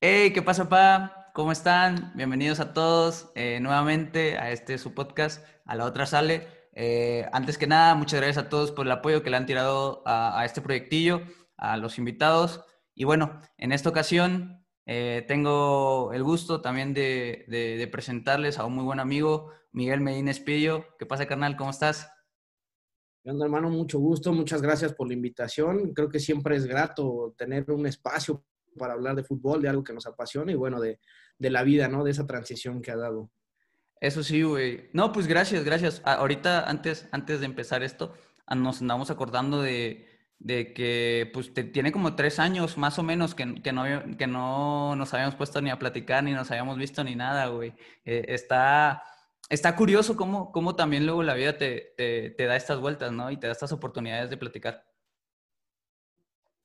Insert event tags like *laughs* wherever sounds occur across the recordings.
Hey, ¿qué pasa, pa? ¿Cómo están? Bienvenidos a todos eh, nuevamente a este su podcast, a la otra sale. Eh, antes que nada, muchas gracias a todos por el apoyo que le han tirado a, este proyectillo, a los invitados. Y bueno, en esta ocasión eh, tengo el gusto también de, presentarles a un muy buen amigo, Miguel Medina Espillo. ¿Qué pasa, carnal? ¿Cómo estás? ¿Qué onda, hermano? Mucho gusto, muchas gracias por la invitación. Creo que siempre es grato tener un espacio para hablar de fútbol, de algo que nos apasiona y bueno, de, de la vida, ¿no? De esa transición que ha dado. Eso sí, güey. No, pues gracias, gracias. Ahorita, antes, antes de empezar esto, nos andamos acordando de, de que pues tiene como tres años más o menos que, que, no, que no nos habíamos puesto ni a platicar, ni nos habíamos visto ni nada, güey. Eh, está, está curioso cómo, cómo también luego la vida te, te, te da estas vueltas, ¿no? Y te da estas oportunidades de platicar.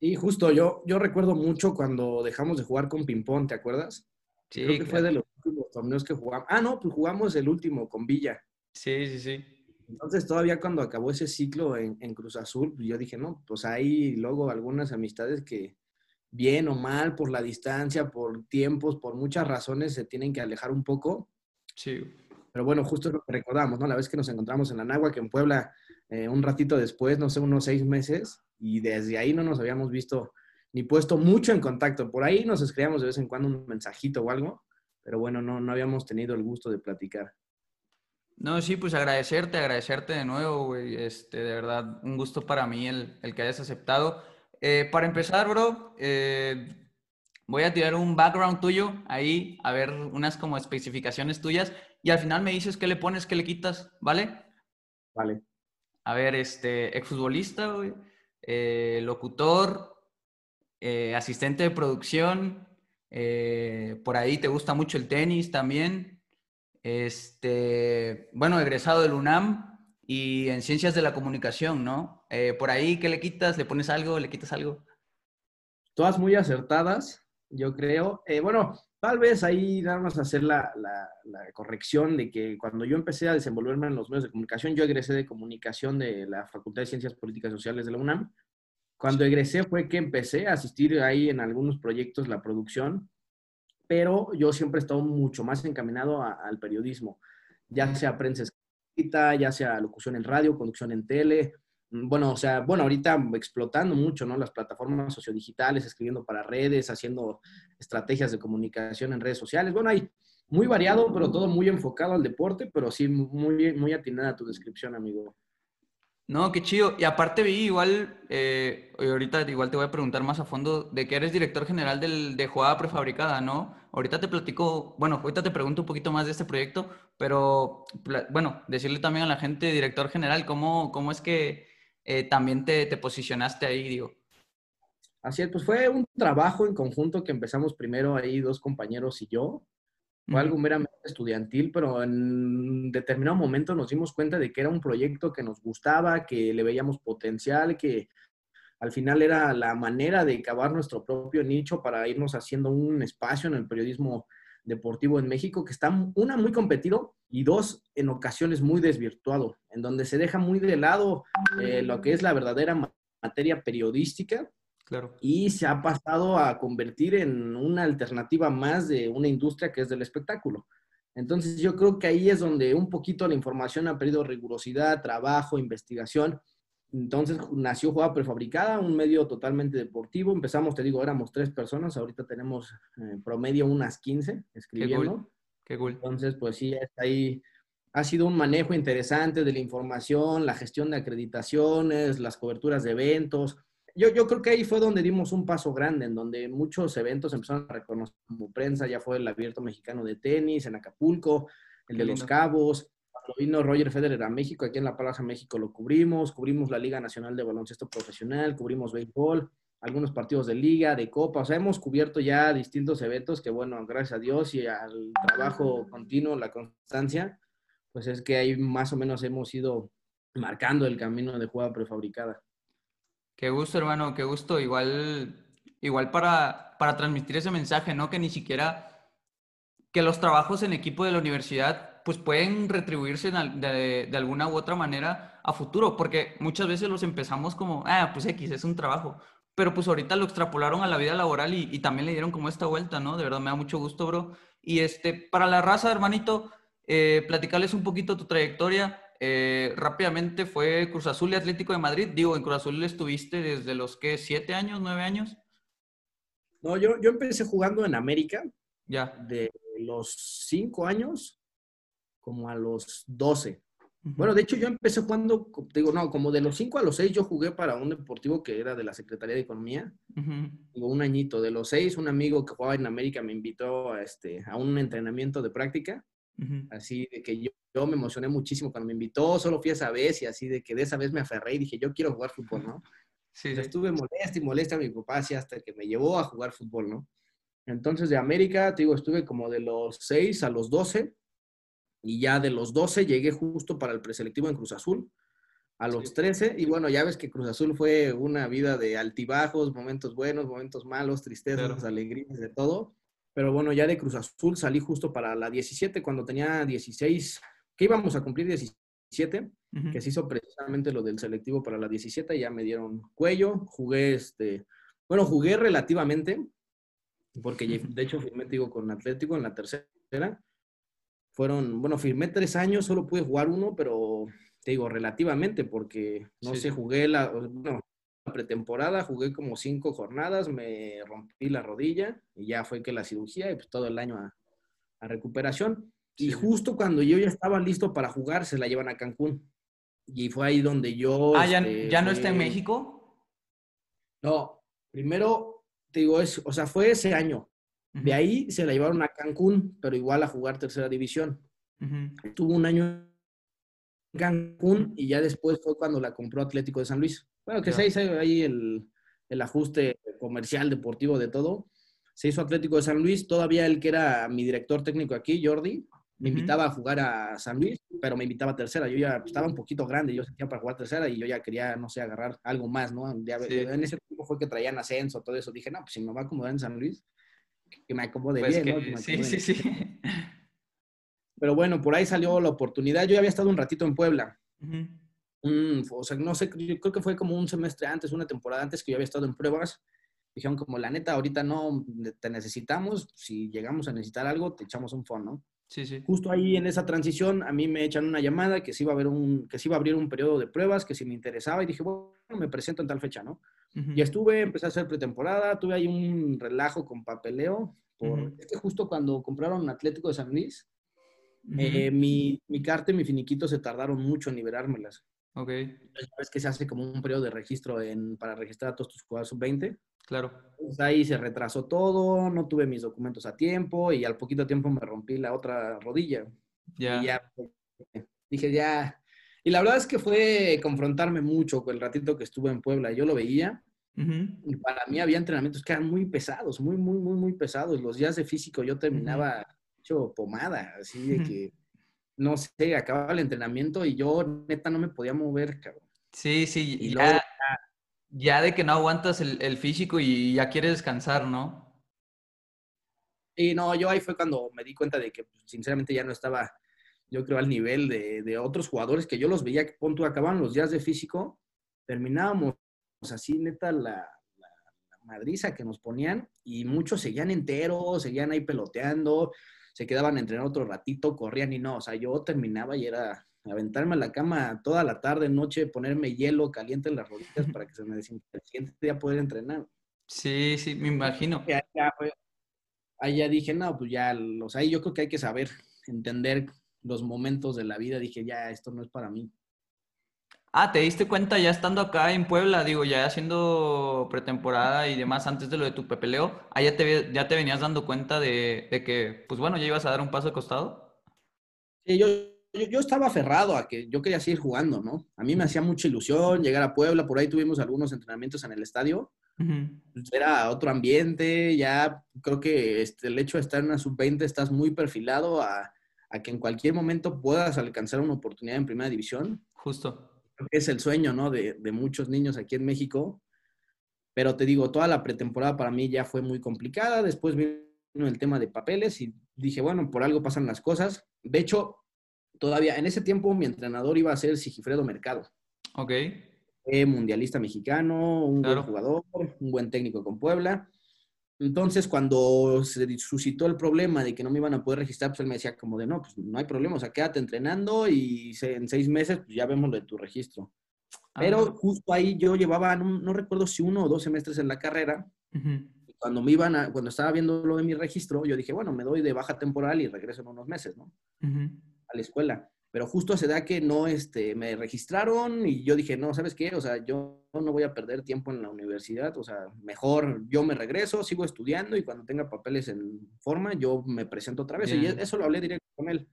Y justo, yo, yo recuerdo mucho cuando dejamos de jugar con ping-pong, ¿te acuerdas? Sí, Creo que claro. fue de los últimos torneos que jugamos. Ah, no, pues jugamos el último con Villa. Sí, sí, sí. Entonces, todavía cuando acabó ese ciclo en, en Cruz Azul, pues yo dije, no, pues hay luego algunas amistades que, bien o mal, por la distancia, por tiempos, por muchas razones, se tienen que alejar un poco. Sí. Pero bueno, justo lo que recordamos, ¿no? La vez que nos encontramos en la que en Puebla, eh, un ratito después, no sé, unos seis meses, y desde ahí no nos habíamos visto ni puesto mucho en contacto. Por ahí nos escribíamos de vez en cuando un mensajito o algo, pero bueno, no, no habíamos tenido el gusto de platicar. No, sí, pues agradecerte, agradecerte de nuevo, güey. Este, de verdad, un gusto para mí el, el que hayas aceptado. Eh, para empezar, bro, eh, voy a tirar un background tuyo ahí, a ver unas como especificaciones tuyas, y al final me dices qué le pones, qué le quitas, ¿vale? Vale. A ver, este, exfutbolista, güey eh, locutor, eh, asistente de producción, eh, por ahí te gusta mucho el tenis también, este, bueno, egresado del UNAM y en ciencias de la comunicación, ¿no? Por ahí, ¿qué le quitas? ¿Le pones algo? ¿Le quitas algo? Todas muy acertadas, yo creo. Bueno, tal vez ahí darnos a hacer la, la, la, corrección de que cuando yo empecé a desenvolverme en los medios de comunicación, yo egresé de comunicación de la Facultad de Ciencias Políticas y Sociales de la UNAM. Cuando egresé fue que empecé a asistir ahí en algunos proyectos la producción, pero yo siempre he estado mucho más encaminado a, al periodismo, ya sea prensa escrita, ya sea locución en radio, conducción en tele, bueno, o sea, bueno, ahorita explotando mucho, ¿no? Las plataformas sociodigitales, escribiendo para redes, haciendo estrategias de comunicación en redes sociales. Bueno, hay muy variado, pero todo muy enfocado al deporte, pero sí muy, muy atinada tu descripción, amigo. No, qué chido. Y aparte vi igual, eh, ahorita igual te voy a preguntar más a fondo de que eres director general del, de jugada prefabricada, ¿no? Ahorita te platico, bueno, ahorita te pregunto un poquito más de este proyecto, pero bueno, decirle también a la gente, director general, ¿cómo, cómo es que eh, también te, te, posicionaste ahí, digo. Así es, pues fue un trabajo en conjunto que empezamos primero ahí dos compañeros y yo. Fue algo meramente estudiantil, pero en determinado momento nos dimos cuenta de que era un proyecto que nos gustaba, que le veíamos potencial, que al final era la manera de cavar nuestro propio nicho para irnos haciendo un espacio en el periodismo deportivo en México que está, una, muy competido y dos, en ocasiones muy desvirtuado, en donde se deja muy de lado eh, lo que es la verdadera materia periodística. Claro. Y se ha pasado a convertir en una alternativa más de una industria que es del espectáculo. Entonces yo creo que ahí es donde un poquito la información ha perdido rigurosidad, trabajo, investigación entonces nació Jugada Prefabricada, un medio totalmente deportivo. Empezamos, te digo, éramos tres personas, ahorita tenemos eh, promedio unas 15 escribiendo. Qué cool. Qué cool. Entonces, pues sí, ahí ha sido un manejo interesante de la información, la gestión de acreditaciones, las coberturas de eventos. Yo, yo creo que ahí fue donde dimos un paso grande, en donde muchos eventos empezaron a reconocer como prensa, ya fue el Abierto Mexicano de Tenis en Acapulco, el de Los Cabos, cuando vino Roger Federer a México, aquí en La Plaza México lo cubrimos, cubrimos la Liga Nacional de Baloncesto Profesional, cubrimos béisbol, algunos partidos de liga, de copa, o sea, hemos cubierto ya distintos eventos que, bueno, gracias a Dios y al trabajo continuo, la constancia, pues es que ahí más o menos hemos ido marcando el camino de jugada prefabricada. Qué gusto, hermano, qué gusto. Igual, igual para, para transmitir ese mensaje, ¿no? Que ni siquiera, que los trabajos en equipo de la universidad pues pueden retribuirse de, de, alguna u otra manera a futuro, porque muchas veces los empezamos como, ah, pues X, es un trabajo, pero pues ahorita lo extrapolaron a la vida laboral y, también le dieron como esta vuelta, ¿no? De verdad me da mucho gusto, bro. Y este, para la raza, hermanito, eh, platicarles un poquito tu trayectoria. Eh, rápidamente fue Cruz Azul y Atlético de Madrid. Digo, en Cruz Azul estuviste desde los que, siete años, nueve años. No, yo, yo empecé jugando en América. Ya. De los cinco años como a los doce. Bueno, de hecho yo empecé jugando, digo, no, como de los 5 a los 6 yo jugué para un deportivo que era de la Secretaría de Economía. Digo, un añito. De los 6, un amigo que jugaba en América me invitó a, este, a un entrenamiento de práctica. Así de que yo, yo, me emocioné muchísimo cuando me invitó, solo fui esa vez y así de que de esa vez me aferré y dije, yo quiero jugar fútbol, ¿no? Sí, Estuve molesta y molesta a mi papá así hasta que me llevó a jugar fútbol, ¿no? Entonces de América, te digo, estuve como de los 6 a los 12 y ya de los 12 llegué justo para el preselectivo en Cruz Azul, a los 13, y bueno, ya ves que Cruz Azul fue una vida de altibajos, momentos buenos, momentos malos, tristezas, alegrías, de todo. Pero bueno, ya de Cruz Azul salí justo para la 17, cuando tenía 16, que íbamos a cumplir 17, que se hizo precisamente lo del selectivo para la 17, ya me dieron cuello, jugué este, bueno, jugué relativamente, porque de hecho firmé, digo, con Atlético en la tercera, fueron, bueno, firmé tres años, solo pude jugar uno, pero te digo, relativamente, porque no sé, jugué la, bueno, la pretemporada, jugué como cinco jornadas, me rompí la rodilla y ya fue que la cirugía y pues todo el año a, recuperación. Y justo cuando yo ya estaba listo para jugar, se la llevan a Cancún. Y fue ahí donde yo... Ah, ¿ya, este, no está en México? No, primero, te digo, es, o sea, fue ese año. De ahí se la llevaron a Cancún, pero igual a jugar tercera división. Tuvo un año en Cancún y ya después fue cuando la compró Atlético de San Luis. Bueno, que se hizo ahí el, el, ajuste comercial, deportivo, de todo. Se hizo Atlético de San Luis. Todavía el que era mi director técnico aquí, Jordi, me invitaba a jugar a San Luis, pero me invitaba a tercera. Yo ya estaba un poquito grande, yo sentía para jugar tercera y yo ya quería, no sé, agarrar algo más, ¿no? En ese tiempo fue que traían ascenso, todo eso. Dije, no, pues si me va a acomodar en San Luis, que me acomode pues bien, ¿no? sí, sí, sí. Pero bueno, por ahí salió la oportunidad. Yo ya había estado un ratito en Puebla. o sea, no sé, creo que fue como un semestre antes, una temporada antes que yo había estado en pruebas. Dijeron como, la neta, ahorita no te necesitamos. Si llegamos a necesitar algo, te echamos un fondo, ¿no? Sí, sí. Justo ahí en esa transición, a mí me echan una llamada que se iba a, ver un, que se iba a abrir un periodo de pruebas, que si me interesaba, y dije, bueno, me presento en tal fecha, ¿no? Y estuve, empecé a hacer pretemporada, tuve ahí un relajo con papeleo, por, es que justo cuando compraron Atlético de San Luis, eh, mi, mi carta y mi finiquito se tardaron mucho en liberármelas. Ok. Es que se hace como un periodo de registro en, para registrar a todos tus jugadores sub-20. Claro. Pues ahí se retrasó todo, no tuve mis documentos a tiempo y al poquito tiempo me rompí la otra rodilla. Ya. Y ya dije, ya. Y la verdad es que fue confrontarme mucho con el ratito que estuve en Puebla. Yo lo veía y para mí había entrenamientos que eran muy pesados, muy, muy, muy, muy pesados. Los días de físico yo terminaba hecho pomada, así de *laughs* que, no sé, acababa el entrenamiento y yo neta no me podía mover, cabrón. Sí, sí, y ya, ya de que no aguantas el, físico y ya quieres descansar, ¿no? Y no, yo ahí fue cuando me di cuenta de que pues, sinceramente ya no estaba, yo creo, al nivel de, otros jugadores que yo los veía que punto acababan los días de físico, terminábamos así, neta, la, madriza que nos ponían y muchos seguían enteros, seguían ahí peloteando, se quedaban a entrenar otro ratito, corrían y no, o sea, yo terminaba y era aventarme a la cama toda la tarde, noche, ponerme hielo caliente en las rodillas para que se me desinfecte el siguiente día poder entrenar. Sí, sí, me imagino. ahí ya dije, no, pues ya, o sea, yo creo que hay que saber entender los momentos de la vida. Dije, ya, esto no es para mí. Ah, ¿te diste cuenta ya estando acá en Puebla, digo, ya haciendo pretemporada y demás antes de lo de tu pepeleo, ah, ya te, ya te venías dando cuenta de, de, que, pues bueno, ya ibas a dar un paso de costado? Sí, yo, yo, estaba aferrado a que yo quería seguir jugando, ¿no? A mí me hacía mucha ilusión llegar a Puebla, por ahí tuvimos algunos entrenamientos en el estadio. Pues, era otro ambiente, ya creo que este, el hecho de estar en una sub-20 estás muy perfilado a, a que en cualquier momento puedas alcanzar una oportunidad en primera división. Justo es el sueño, ¿no? De, muchos niños aquí en México. Pero te digo, toda la pretemporada para mí ya fue muy complicada. Después vino el tema de papeles y dije, bueno, por algo pasan las cosas. De hecho, todavía en ese tiempo mi entrenador iba a ser Sigifredo Mercado. Ok. mundialista mexicano, un buen jugador, un buen técnico con Puebla. Entonces, cuando se suscitó el problema de que no me iban a poder registrar, pues él me decía como de, no, pues no hay problema, o sea, quédate entrenando y en seis meses pues ya vemos lo de tu registro. Pero justo ahí yo llevaba, no, recuerdo si uno o dos semestres en la carrera. Cuando me iban a, cuando estaba viendo lo de mi registro, yo dije, bueno, me doy de baja temporal y regreso en unos meses, ¿no? A la escuela. Pero justo se da que no, este, me registraron y yo dije, no, ¿sabes qué? O sea, yo no voy a perder tiempo en la universidad, o sea, mejor yo me regreso, sigo estudiando y cuando tenga papeles en forma, yo me presento otra vez. Y eso lo hablé directo con él.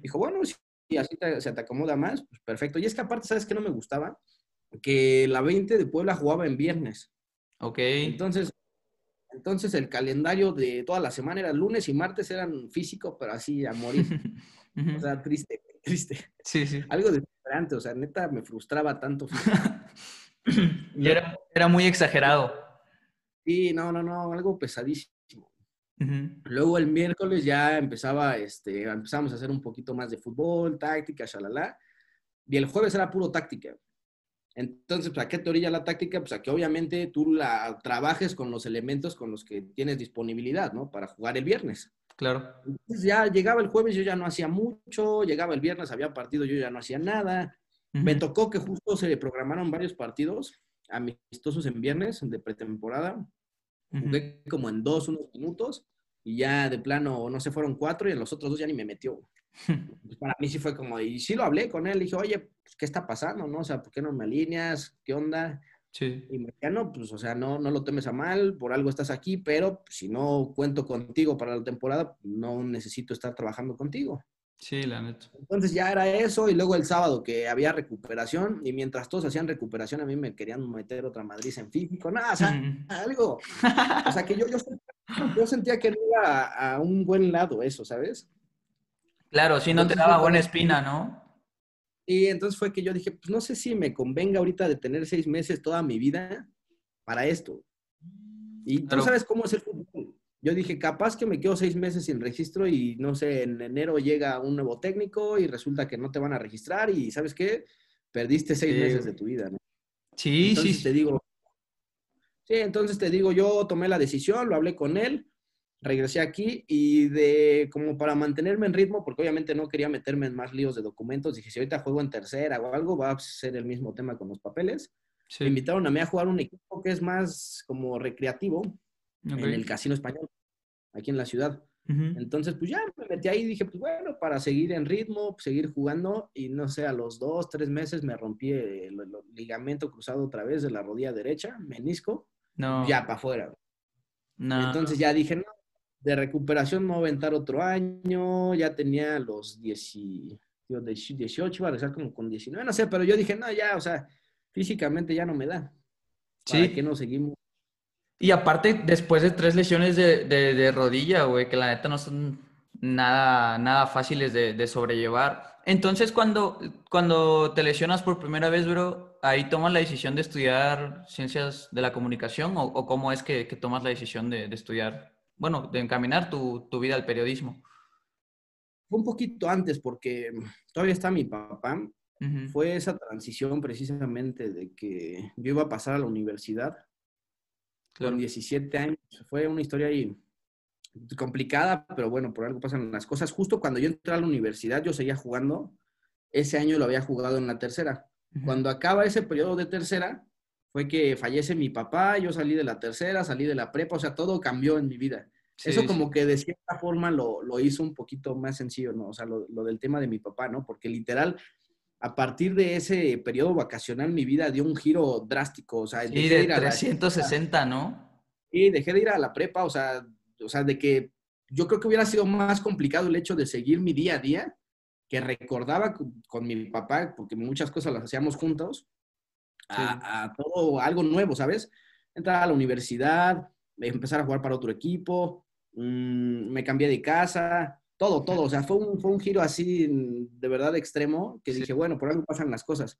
Dijo, bueno, si así se te acomoda más, pues perfecto. Y es que aparte, ¿sabes qué no me gustaba? Que la 20 de Puebla jugaba en viernes. Ok. Entonces, entonces el calendario de toda la semana era lunes y martes eran físico, pero así a morir. *laughs* o sea, triste, *laughs* triste. Sí, sí. Algo desesperante, o sea, neta me frustraba tanto. *laughs* y era, era muy exagerado. Sí, no, no, no, algo pesadísimo. Luego el miércoles ya empezaba, este, empezamos a hacer un poquito más de fútbol, táctica, shalala. Y el jueves era puro táctica. Entonces, pues, ¿a qué te orilla la táctica? Pues a que obviamente tú la trabajes con los elementos con los que tienes disponibilidad, ¿no? Para jugar el viernes. Claro. Entonces ya llegaba el jueves, yo ya no hacía mucho, llegaba el viernes, había partido, yo ya no hacía nada. Me tocó que justo se programaron varios partidos amistosos en viernes de pretemporada. Jugué como en dos, unos minutos y ya de plano, no sé, fueron cuatro y en los otros dos ya ni me metió. *laughs* Pues para mí sí fue como, y sí lo hablé con él, dije, oye, pues, ¿qué está pasando? ¿No? O sea, ¿por qué no me alineas? ¿Qué onda? Sí. Y me decía, no, pues, o sea, no, no lo temes a mal, por algo estás aquí, pero si no cuento contigo para la temporada, no necesito estar trabajando contigo. Sí, la neta. Entonces ya era eso, y luego el sábado que había recuperación, y mientras todos hacían recuperación, a mí me querían meter otra Madrid en físico, nada, o sea, algo. O sea, que yo, yo, sentía que no iba a, un buen lado eso, ¿sabes? Claro, sí, no te daba buena espina, ¿no? Y entonces fue que yo dije, pues no sé si me convenga ahorita de tener seis meses toda mi vida para esto. Y tú sabes cómo es el fútbol. Yo dije, capaz que me quedo seis meses sin registro y no sé, en enero llega un nuevo técnico y resulta que no te van a registrar y ¿sabes qué? Perdiste seis meses de tu vida, ¿no? Sí, entonces sí. te digo, sí, entonces te digo, yo tomé la decisión, lo hablé con él, regresé aquí y de como para mantenerme en ritmo, porque obviamente no quería meterme en más líos de documentos, dije, si ahorita juego en tercera o algo, va a ser el mismo tema con los papeles. Me invitaron a mí a jugar un equipo que es más como recreativo, en el Casino Español, aquí en la ciudad. Entonces, pues ya me metí ahí y dije, pues bueno, para seguir en ritmo, seguir jugando, y no sé, a los dos, tres meses me rompí el, ligamento cruzado otra vez de la rodilla derecha, menisco, no. ya para afuera. No. Entonces ya dije, no, de recuperación me a aventar otro año, ya tenía los 18, iba a regresar como con 19, no sé, pero yo dije, no, ya, o sea, físicamente ya no me da. ¿Para sí. qué no seguimos y aparte, después de tres lesiones de, de, rodilla, güey, que la neta no son nada, nada fáciles de, de, sobrellevar. Entonces, cuando, cuando te lesionas por primera vez, bro, ahí tomas la decisión de estudiar ciencias de la comunicación o, o cómo es que, que, tomas la decisión de, estudiar, bueno, de encaminar tu, tu, vida al periodismo. Fue un poquito antes porque todavía está mi papá. Fue esa transición precisamente de que yo iba a pasar a la universidad con 17 años. Fue una historia ahí complicada, pero bueno, por algo pasan las cosas. Justo cuando yo entré a la universidad, yo seguía jugando. Ese año lo había jugado en la tercera. Cuando acaba ese periodo de tercera, fue que fallece mi papá, yo salí de la tercera, salí de la prepa, o sea, todo cambió en mi vida. Eso como que de cierta forma lo, lo, hizo un poquito más sencillo, ¿no? O sea, lo, lo, del tema de mi papá, ¿no? Porque literal, a partir de ese periodo vacacional, mi vida dio un giro drástico. O sea, sí, de, 360, ¿no? Y dejé de ir a la prepa, o sea, o sea, de que yo creo que hubiera sido más complicado el hecho de seguir mi día a día, que recordaba con, mi papá, porque muchas cosas las hacíamos juntos, a, todo algo nuevo, ¿sabes? Entrar a la universidad, empezar a jugar para otro equipo, mm, me cambié de casa, todo, todo. O sea, fue un, fue un giro así de verdad extremo que dije, bueno, por algo pasan las cosas.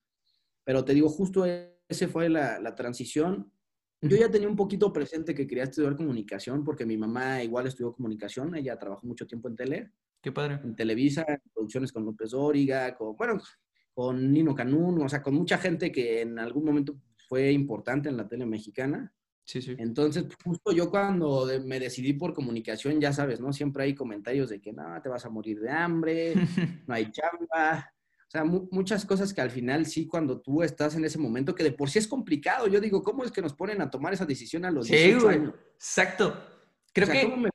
Pero te digo, justo ese fue la, la transición. Yo ya tenía un poquito presente que quería estudiar comunicación porque mi mamá igual estudió comunicación, ella trabajó mucho tiempo en tele. Qué padre. En Televisa, en producciones con López Dóriga, con, bueno, con Nino Canún, o sea, con mucha gente que en algún momento fue importante en la tele mexicana. Sí, sí. Entonces, justo yo cuando me decidí por comunicación, ya sabes, ¿no? Siempre hay comentarios de que no, te vas a morir de hambre, *laughs* no hay chamba. O sea, muchas cosas que al final sí, cuando tú estás en ese momento, que de por sí es complicado. Yo digo, ¿cómo es que nos ponen a tomar esa decisión a los sí, 18 años? Exacto. Creo que...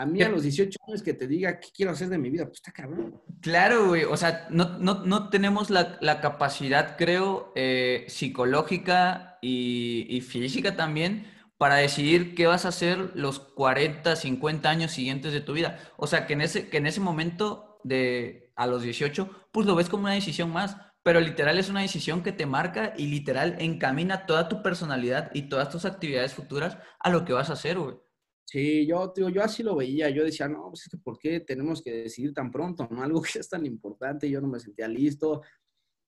A mí a los 18 años que te diga qué quiero hacer de mi vida, pues está cabrón. Claro, güey. O sea, no, no, no tenemos la, la, capacidad, creo, eh, psicológica y, y, física también para decidir qué vas a hacer los 40, 50 años siguientes de tu vida. O sea, que en ese, que en ese momento de a los 18, pues lo ves como una decisión más. Pero literal es una decisión que te marca y literal encamina toda tu personalidad y todas tus actividades futuras a lo que vas a hacer, güey. Sí, yo, digo, yo así lo veía, yo decía, no, pues es que ¿por qué tenemos que decidir tan pronto? ¿no? *laughs* Algo que es tan importante, yo no me sentía listo.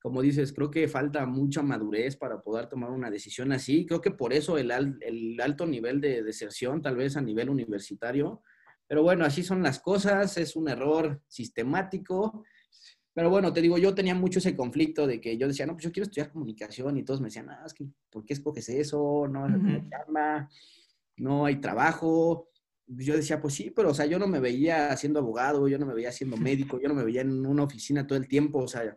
Como dices, creo que falta mucha madurez para poder tomar una decisión así. Creo que por eso el, el alto nivel de deserción, tal vez a nivel universitario. Pero bueno, así son las cosas, es un error sistemático. Pero bueno, te digo, yo tenía mucho ese conflicto de que yo decía, no, pues yo quiero estudiar comunicación y todos me decían, ah, es que, ¿por qué escoges eso? No, no me llama no hay trabajo. Yo decía, pues sí, pero o sea, yo no me veía siendo abogado, yo no me veía siendo *laughs* médico, yo no me veía en una oficina todo el tiempo, o sea,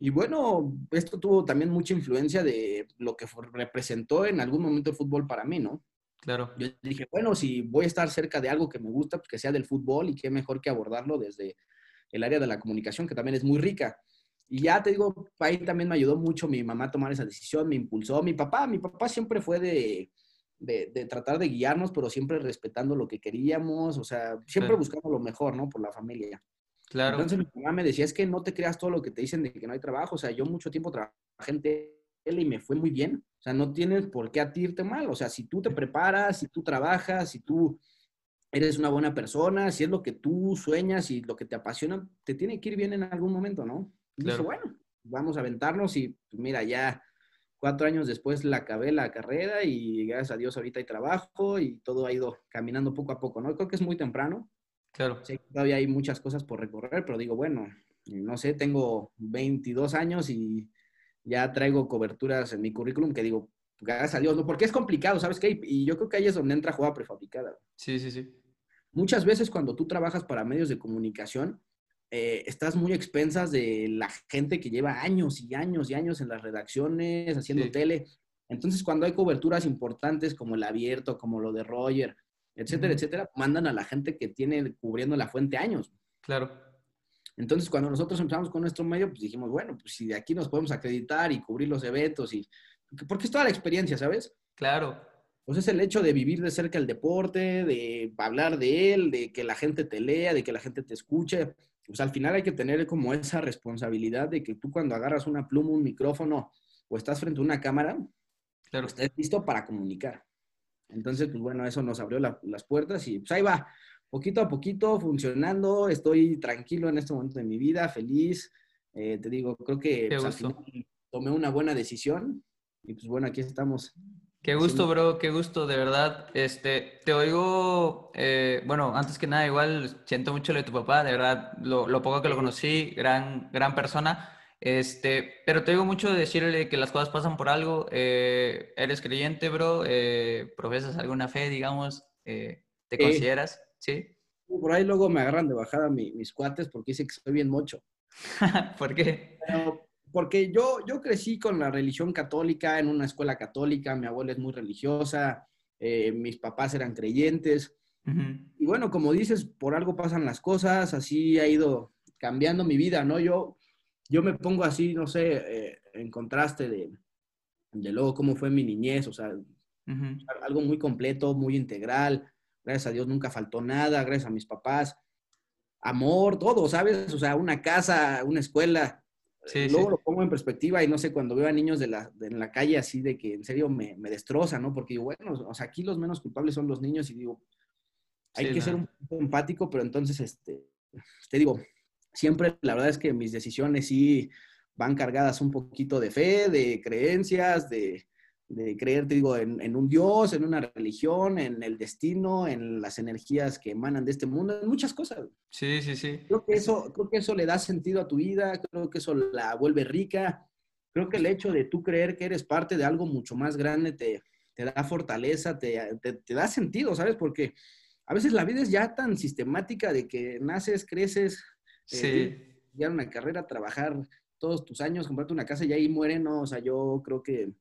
y bueno, esto tuvo también mucha influencia de lo que representó en algún momento el fútbol para mí, ¿no? Claro. Yo dije, bueno, si voy a estar cerca de algo que me gusta, pues que sea del fútbol y qué mejor que abordarlo desde el área de la comunicación, que también es muy rica. Y ya te digo, ahí también me ayudó mucho mi mamá a tomar esa decisión, me impulsó. Mi papá, mi papá siempre fue de, de, tratar de guiarnos, pero siempre respetando lo que queríamos, o sea, siempre buscando lo mejor, ¿no? Por la familia. Claro. Entonces mi mamá me decía, es que no te creas todo lo que te dicen de que no hay trabajo, o sea, yo mucho tiempo trabajé en tele y me fue muy bien, o sea, no tienes por qué atirte mal, o sea, si tú te preparas, si tú trabajas, si tú eres una buena persona, si es lo que tú sueñas y lo que te apasiona, te tiene que ir bien en algún momento, ¿no? Y claro. dije, bueno, vamos a aventarnos y pues, mira, ya Cuatro años después la acabé la carrera y gracias a Dios ahorita hay trabajo y todo ha ido caminando poco a poco, ¿no? Creo que es muy temprano. Claro. Sé que todavía hay muchas cosas por recorrer, pero digo, bueno, no sé, tengo 22 años y ya traigo coberturas en mi currículum que digo, gracias a Dios, ¿no? Porque es complicado, ¿sabes qué? Y yo creo que ahí es donde entra jugada prefabricada. Sí, sí, sí. Muchas veces cuando tú trabajas para medios de comunicación, eh, estás muy expensas de la gente que lleva años y años y años en las redacciones, haciendo tele. Entonces, cuando hay coberturas importantes como el abierto, como lo de Roger, etcétera, etcétera, mandan a la gente que tiene cubriendo la fuente años. Claro. Entonces, cuando nosotros empezamos con nuestro medio, pues dijimos, bueno, pues si de aquí nos podemos acreditar y cubrir los eventos y... Porque es toda la experiencia, ¿sabes? Claro. Pues es el hecho de vivir de cerca el deporte, de hablar de él, de que la gente te lea, de que la gente te escuche pues al final hay que tener como esa responsabilidad de que tú cuando agarras una pluma, un micrófono o estás frente a una cámara, claro. estés listo para comunicar. Entonces, pues bueno, eso nos abrió las puertas y pues ahí va, poquito a poquito funcionando, estoy tranquilo en este momento de mi vida, feliz. Eh, te digo, creo que pues, al final tomé una buena decisión y pues bueno, aquí estamos Qué gusto, bro, qué gusto, de verdad. Este, te oigo, eh, bueno, antes que nada, igual siento mucho lo de tu papá, de verdad, lo, lo, poco que lo conocí, gran, gran persona. Este, pero te oigo mucho decirle que las cosas pasan por algo. Eh, eres creyente, bro, eh, profesas alguna fe, digamos, ¿te consideras? Sí. Por ahí luego me agarran de bajada mis cuates porque dicen que soy bien mocho. *laughs* ¿Por qué? Porque yo, yo crecí con la religión católica en una escuela católica, mi abuela es muy religiosa, eh, mis papás eran creyentes. Y bueno, como dices, por algo pasan las cosas, así ha ido cambiando mi vida, ¿no? Yo, yo me pongo así, no sé, eh, en contraste de, de luego cómo fue mi niñez, o sea, algo muy completo, muy integral. Gracias a Dios nunca faltó nada, gracias a mis papás. Amor, todo, ¿sabes? O sea, una casa, una escuela, Luego lo pongo en perspectiva y no sé, cuando veo a niños de la, en la calle así de que en serio me, me destroza, ¿no? Porque digo, bueno, o sea, aquí los menos culpables son los niños y digo, hay que ser un poco empático, pero entonces, este, te digo, siempre la verdad es que mis decisiones sí van cargadas un poquito de fe, de creencias, de, de creer, te digo, en, un Dios, en una religión, en el destino, en las energías que emanan de este mundo, en muchas cosas. Sí, sí, sí. Creo que eso, creo que eso le da sentido a tu vida, creo que eso la vuelve rica. Creo que el hecho de tú creer que eres parte de algo mucho más grande te, te da fortaleza, te, te, da sentido, ¿sabes? Porque a veces la vida es ya tan sistemática de que naces, creces, eh, sí. una carrera, trabajar todos tus años, comprarte una casa y ahí mueren, ¿no? O sea, yo creo que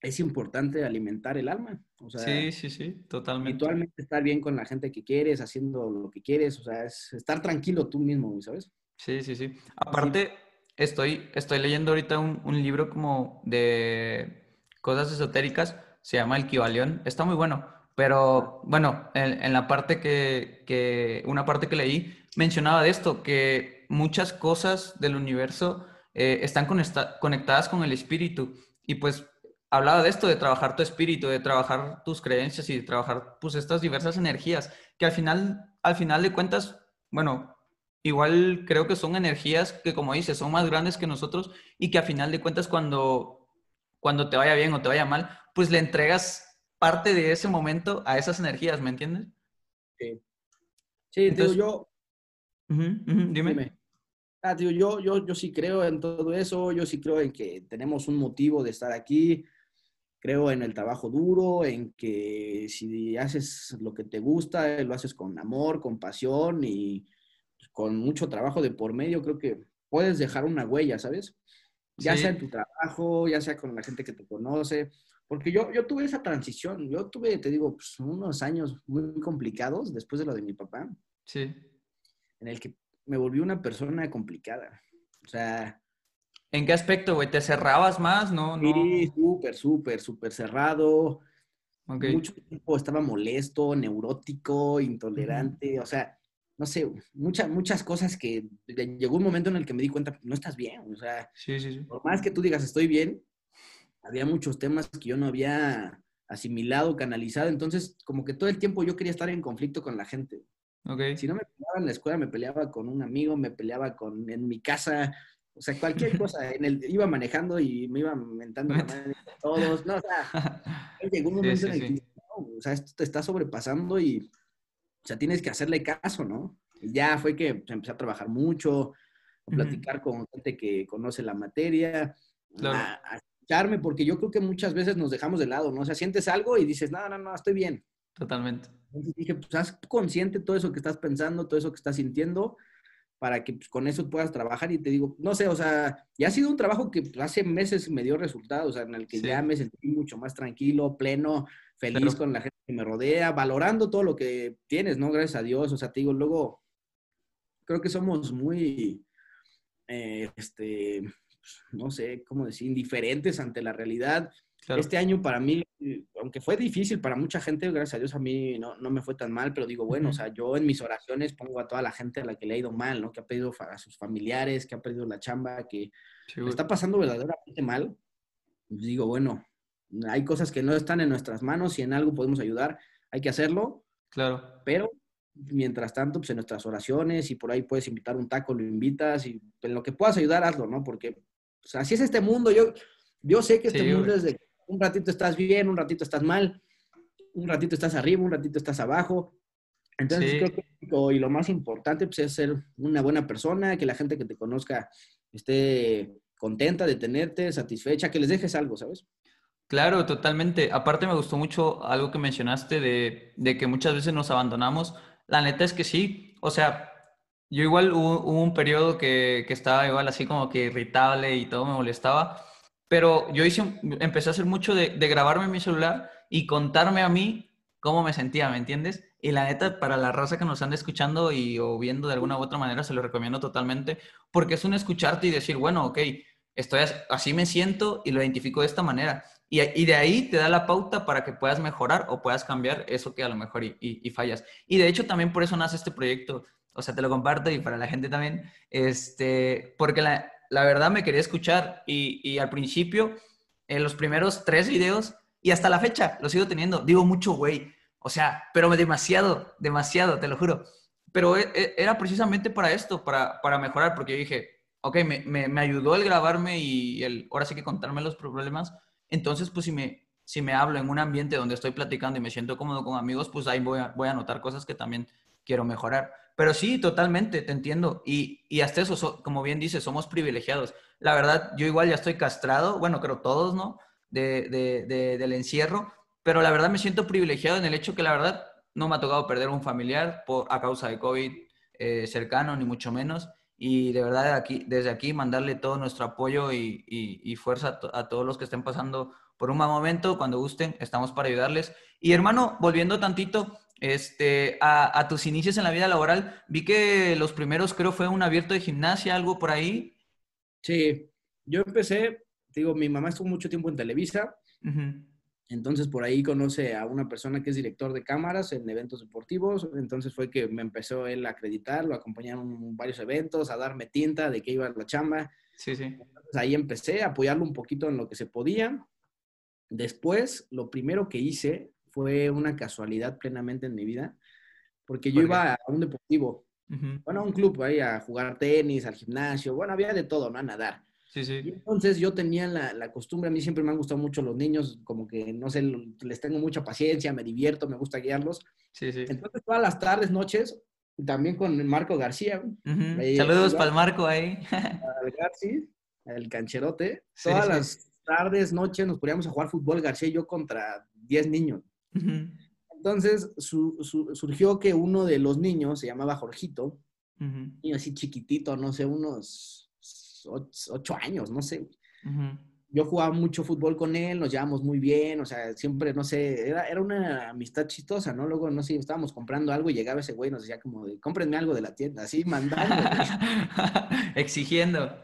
es importante alimentar el alma. O sea, sí, sí, sí, totalmente. Habitualmente estar bien con la gente que quieres, haciendo lo que quieres, o sea, es estar tranquilo tú mismo, ¿sabes? Sí, sí, sí. Aparte, estoy, estoy leyendo ahorita un, un, libro como de cosas esotéricas, se llama El Kibalión, está muy bueno, pero bueno, en, en la parte que, que, una parte que leí mencionaba de esto, que muchas cosas del universo eh, están conectadas con el espíritu y pues hablaba de esto, de trabajar tu espíritu, de trabajar tus creencias y de trabajar pues estas diversas energías, que al final, al final de cuentas, bueno, igual creo que son energías que como dices, son más grandes que nosotros y que al final de cuentas cuando, cuando te vaya bien o te vaya mal, pues le entregas parte de ese momento a esas energías, ¿me entiendes? Sí. Sí, yo... dime. Ah, yo, yo, yo sí creo en todo eso, yo sí creo en que tenemos un motivo de estar aquí, creo en el trabajo duro, en que si haces lo que te gusta, lo haces con amor, con pasión y con mucho trabajo de por medio, creo que puedes dejar una huella, ¿sabes? Ya sea en tu trabajo, ya sea con la gente que te conoce, porque yo, yo tuve esa transición, yo tuve, te digo, pues, unos años muy complicados después de lo de mi papá. Sí. En el que me volví una persona complicada. O sea, ¿En qué aspecto, güey? ¿Te cerrabas más? No, sí, súper, súper, súper cerrado. Mucho tiempo estaba molesto, neurótico, intolerante, o sea, no sé, muchas, muchas cosas que llegó un momento en el que me di cuenta, no estás bien, o sea, sí, sí, sí. por más que tú digas estoy bien, había muchos temas que yo no había asimilado, canalizado, entonces como que todo el tiempo yo quería estar en conflicto con la gente. Okay. Si no me peleaba en la escuela, me peleaba con un amigo, me peleaba con, en mi casa, o sea, cualquier *laughs* cosa, en el, iba manejando y me iba mentando la madre todos, no, o sea, *laughs* llegó un momento en el que, o sea, esto te está sobrepasando y, o sea, tienes que hacerle caso, ¿no? Y ya fue que empecé a trabajar mucho, a platicar con gente que conoce la materia, a, escucharme, porque yo creo que muchas veces nos dejamos de lado, ¿no? O sea, sientes algo y dices, no, no, no, estoy bien. Totalmente. Entonces dije, pues haz consciente todo eso que estás pensando, todo eso que estás sintiendo para que pues, con eso puedas trabajar. Y te digo, no sé, o sea, ya ha sido un trabajo que hace meses me dio resultados, o sea, en el que ya me sentí mucho más tranquilo, pleno, feliz con la gente que me rodea, valorando todo lo que tienes, ¿no? Gracias a Dios, o sea, te digo, luego, creo que somos muy, eh, este, no sé, cómo decir, indiferentes ante la realidad. Este año para mí, aunque fue difícil para mucha gente, gracias a Dios a mí no, no me fue tan mal, pero digo, bueno, o sea, yo en mis oraciones pongo a toda la gente a la que le ha ido mal, ¿no? Que ha perdido a sus familiares, que ha perdido la chamba, que está pasando verdaderamente mal. Digo, bueno, hay cosas que no están en nuestras manos y en algo podemos ayudar, hay que hacerlo. Claro. Pero mientras tanto, pues en nuestras oraciones y por ahí puedes invitar un taco, lo invitas y en lo que puedas ayudar, hazlo, ¿no? Porque pues, así es este mundo. Yo, yo sé que este mundo es de un ratito estás bien, un ratito estás mal, un ratito estás arriba, un ratito estás abajo. Entonces creo que y lo más importante pues, es ser una buena persona, que la gente que te conozca esté contenta de tenerte, satisfecha, que les dejes algo, ¿sabes? Claro, totalmente. Aparte me gustó mucho algo que mencionaste de, de que muchas veces nos abandonamos. La neta es que sí. O sea, yo igual hubo, un periodo que, que, estaba igual así como que irritable y todo me molestaba. Pero yo hice, empecé a hacer mucho de, grabarme en mi celular y contarme a mí cómo me sentía, ¿me entiendes? Y la neta, para la raza que nos anda escuchando y o viendo de alguna u otra manera, se lo recomiendo totalmente, porque es un escucharte y decir, bueno, ok, estoy así me siento y lo identifico de esta manera. Y, de ahí te da la pauta para que puedas mejorar o puedas cambiar eso que a lo mejor y, y, fallas. Y de hecho también por eso nace este proyecto. O sea, te lo comparto y para la gente también, este, porque la, la verdad me quería escuchar y, al principio, en los primeros tres videos y hasta la fecha, lo sigo teniendo. Digo mucho, güey. O sea, pero demasiado, demasiado, te lo juro. Pero e, e, era precisamente para esto, para, para mejorar, porque yo dije, ok, me, me, ayudó el grabarme y el, ahora sí que contarme los problemas. Entonces, pues si me, si me hablo en un ambiente donde estoy platicando y me siento cómodo con amigos, pues ahí voy a, voy a notar cosas que también quiero mejorar. Pero sí, totalmente, te entiendo. Y, y hasta eso, como bien dices, somos privilegiados. La verdad, yo igual ya estoy castrado, bueno, creo todos, ¿no? De, de, del encierro, pero la verdad me siento privilegiado en el hecho que la verdad no me ha tocado perder un familiar por, a causa de COVID eh, cercano, ni mucho menos. Y de verdad, aquí, desde aquí, mandarle todo nuestro apoyo y, y, fuerza a, a, todos los que estén pasando por un mal momento. Cuando gusten, estamos para ayudarles. Y hermano, volviendo tantito este, a, a, tus inicios en la vida laboral, vi que los primeros creo fue un abierto de gimnasia, algo por ahí. Sí, yo empecé, digo, mi mamá estuvo mucho tiempo en Televisa. Uh -huh. Entonces por ahí conoce a una persona que es director de cámaras en eventos deportivos. Entonces fue que me empezó él a acreditar, lo acompañaron en varios eventos, a darme tinta de que iba la chamba. Sí, sí. Entonces ahí empecé a apoyarlo un poquito en lo que se podía. Después, lo primero que hice fue una casualidad plenamente en mi vida, porque yo iba a un deportivo, uh -huh. bueno, a un club ahí a jugar tenis, al gimnasio, bueno, había de todo, ¿no? A nadar. Sí, sí. Y entonces yo tenía la, la, costumbre, a mí siempre me han gustado mucho los niños, como que, no sé, les tengo mucha paciencia, me divierto, me gusta guiarlos. Sí, sí. Entonces todas las tardes, noches, también con Marco García. Uh -huh. ahí, Saludos para el Marco ahí. *laughs* Al García, el cancherote. Sí, todas sí. las tardes, noches nos poníamos a jugar fútbol García y yo contra 10 niños. Uh -huh. Entonces su, su, surgió que uno de los niños se llamaba Jorgito, uh -huh. así chiquitito, no sé, unos ocho años, no sé. Uh -huh. Yo jugaba mucho fútbol con él, nos llevamos muy bien, o sea, siempre, no sé, era, era una amistad chistosa, ¿no? Luego, no sé, estábamos comprando algo y llegaba ese güey y nos decía como, de, cómprenme algo de la tienda, así, mandando. *laughs* exigiendo.